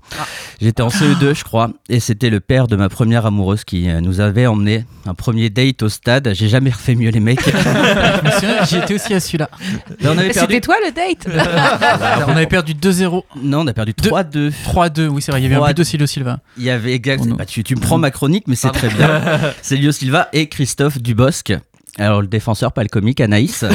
J'étais en CE2, je crois, et c'était le père de ma première amoureuse qui euh, nous avait emmené un premier date au stade. J'ai jamais refait mieux les mecs.
Je me souviens, J'y étais aussi à celui-là.
Perdu.
C'était toi le date
On avait perdu 2-0.
Non, on a perdu 3-2.
3-2, oui, c'est vrai. Il y avait un
3-2.
but de Silva.
Il y avait exact.
Oh
bah, tu, tu me prends ma chronique, mais c'est très bien. C'est Lio Silva et Christophe Dubosc. Alors le défenseur, pas le comique, Anaïs.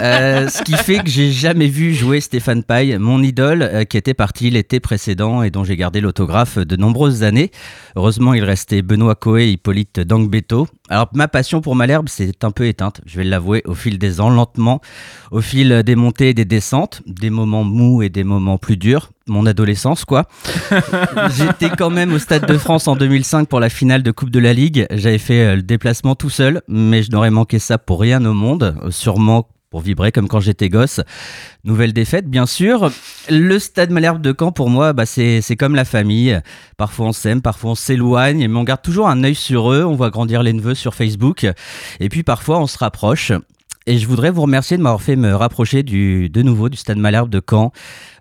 Euh, ce qui fait que j'ai jamais vu jouer Stéphane Paille, mon idole, euh, qui était parti l'été précédent et dont j'ai gardé l'autographe de nombreuses années. Heureusement, il restait Benoît Coé et Hippolyte Dangbeto. Alors ma passion pour Malherbe s'est un peu éteinte, je vais l'avouer, au fil des ans, lentement, au fil des montées et des descentes, des moments mous et des moments plus durs. Mon adolescence, quoi. J'étais quand même au Stade de France en 2005 pour la finale de Coupe de la Ligue. J'avais fait euh, le déplacement tout seul, mais je n'aurais manqué ça pour rien au monde. Euh, Sûrement pour vibrer comme quand j'étais gosse. Nouvelle défaite, bien sûr. Le Stade Malherbe de Caen, pour moi, bah, c'est c'est comme la famille. Parfois on s'aime, parfois on s'éloigne, mais on garde toujours un œil sur eux. On voit grandir les neveux sur Facebook. Et puis parfois on se rapproche. Et je voudrais vous remercier de m'avoir fait me rapprocher du, de nouveau du Stade Malherbe de Caen.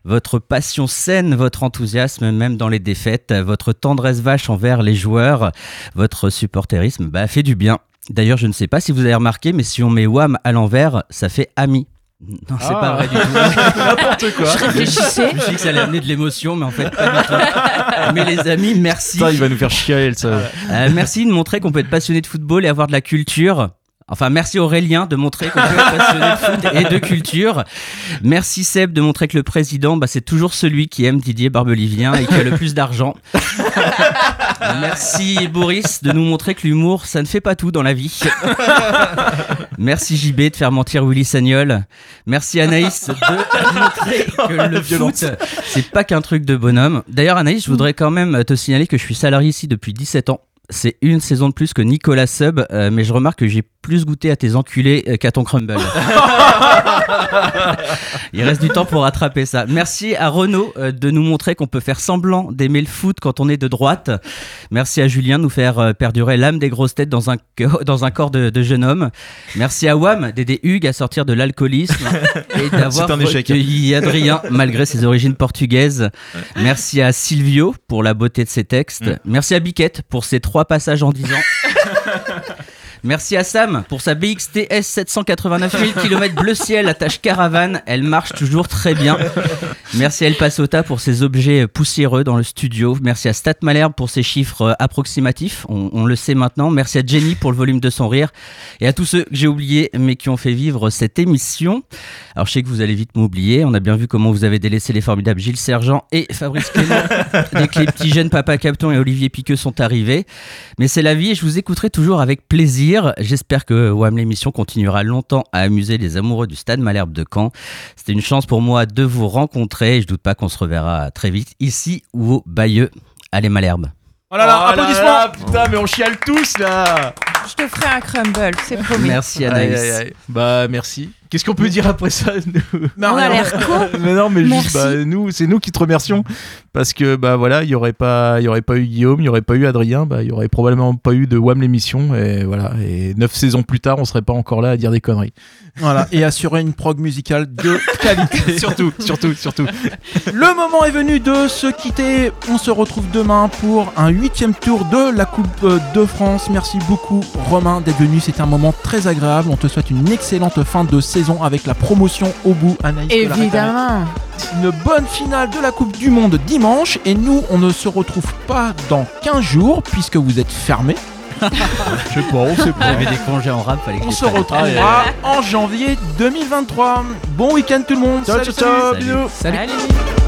Votre passion saine, votre enthousiasme, même dans les défaites, votre tendresse vache envers les joueurs, votre supporterisme, bah, fait du bien. D'ailleurs, je ne sais pas si vous avez remarqué, mais si on met WAM à l'envers, ça fait ami. Non, c'est
Ah.
pas vrai du tout.
N'importe quoi.
Je réfléchissais.
Je dit que ça allait amener de l'émotion, mais en fait, pas du tout. Mais les amis, merci.
Putain, il va nous faire chialer, ça.
Euh, merci de montrer qu'on peut être passionné de football et avoir de la culture. Enfin, merci Aurélien de montrer qu'on peut être passionné de foot et de culture. Merci Seb de montrer que le président, bah, c'est toujours celui qui aime Didier Barbelivien et qui a le plus d'argent. Merci Boris de nous montrer que l'humour, ça ne fait pas tout dans la vie. Merci JB de faire mentir Willy Sagnol. Merci Anaïs de montrer que le foot, c'est pas qu'un truc de bonhomme. D'ailleurs, Anaïs, je voudrais quand même te signaler que je suis salarié ici depuis 17 ans. C'est une saison de plus que Nicolas Sub, euh, mais je remarque que j'ai plus goûté à tes enculés euh, qu'à ton crumble. Il reste du temps pour rattraper ça. Merci à Renaud euh, de nous montrer qu'on peut faire semblant d'aimer le foot quand on est de droite. Merci à Julien de nous faire euh, perdurer l'âme des grosses têtes dans un, dans un corps de, de jeune homme. Merci à Wam d'aider Hugues à sortir de l'alcoolisme et d'avoir recueilli Adrien malgré ses origines portugaises. Merci à Silvio pour la beauté de ses textes. Merci à Biquette pour ses trois passages en 10 ans. Merci à Sam pour sa BXTS 789 000 km bleu ciel attache caravane. Elle marche toujours très bien. Merci à El Pasota pour ses objets poussiéreux dans le studio. Merci à Stat Malherbe pour ses chiffres euh, approximatifs. On, le sait maintenant. Merci à Jenny pour le volume de son rire. Et à tous ceux que j'ai oubliés mais qui ont fait vivre cette émission. Alors je sais que vous allez vite m'oublier. On a bien vu comment vous avez délaissé les formidables Gilles Sergent et Fabrice Clément dès que les petits jeunes Papa Capton et Olivier Piqueux sont arrivés. Mais c'est la vie et je vous écouterai toujours avec plaisir. J'espère que WAM l'émission continuera longtemps à amuser les amoureux du Stade Malherbe de Caen. C'était une chance pour moi de vous rencontrer et je doute pas qu'on se reverra très vite ici ou au Bayeux. Allez Malherbe.
Oh là là, applaudissements Putain, mais on chiale tous là
Je te ferai un crumble, c'est promis.
Merci
Aïe,
Anaïs.
aïe, aïe. Bah, merci. Qu'est-ce qu'on peut dire après ça nous
On a l'air con.
mais non, mais juste, bah, nous, c'est nous qui te remercions parce que bah voilà, il y aurait pas, il y aurait pas eu Guillaume, il y aurait pas eu Adrien, bah il y aurait probablement pas eu de Wham l'émission et voilà. Et neuf saisons plus tard, on serait pas encore là à dire des conneries.
Voilà, et assurer une prog musicale de qualité.
surtout, surtout, surtout.
Le moment est venu de se quitter. On se retrouve demain pour un huitième tour de la Coupe euh, de France. Merci beaucoup Romain d'être venu. C'était un moment très agréable. On te souhaite une excellente fin de saison avec la promotion au bout. Anaïs.
Évidemment.
Une bonne finale de la Coupe du Monde dimanche. Et nous, on ne se retrouve pas dans 15 jours puisque vous êtes fermés.
Je sais pas, on sait pas.
J'avais des congés en rap, fallait que
On
je
se retrouvera en janvier 2023. Bon week-end tout le monde.
Ciao,
Salut,
ciao, ciao,
salut.
Salut.
Salut.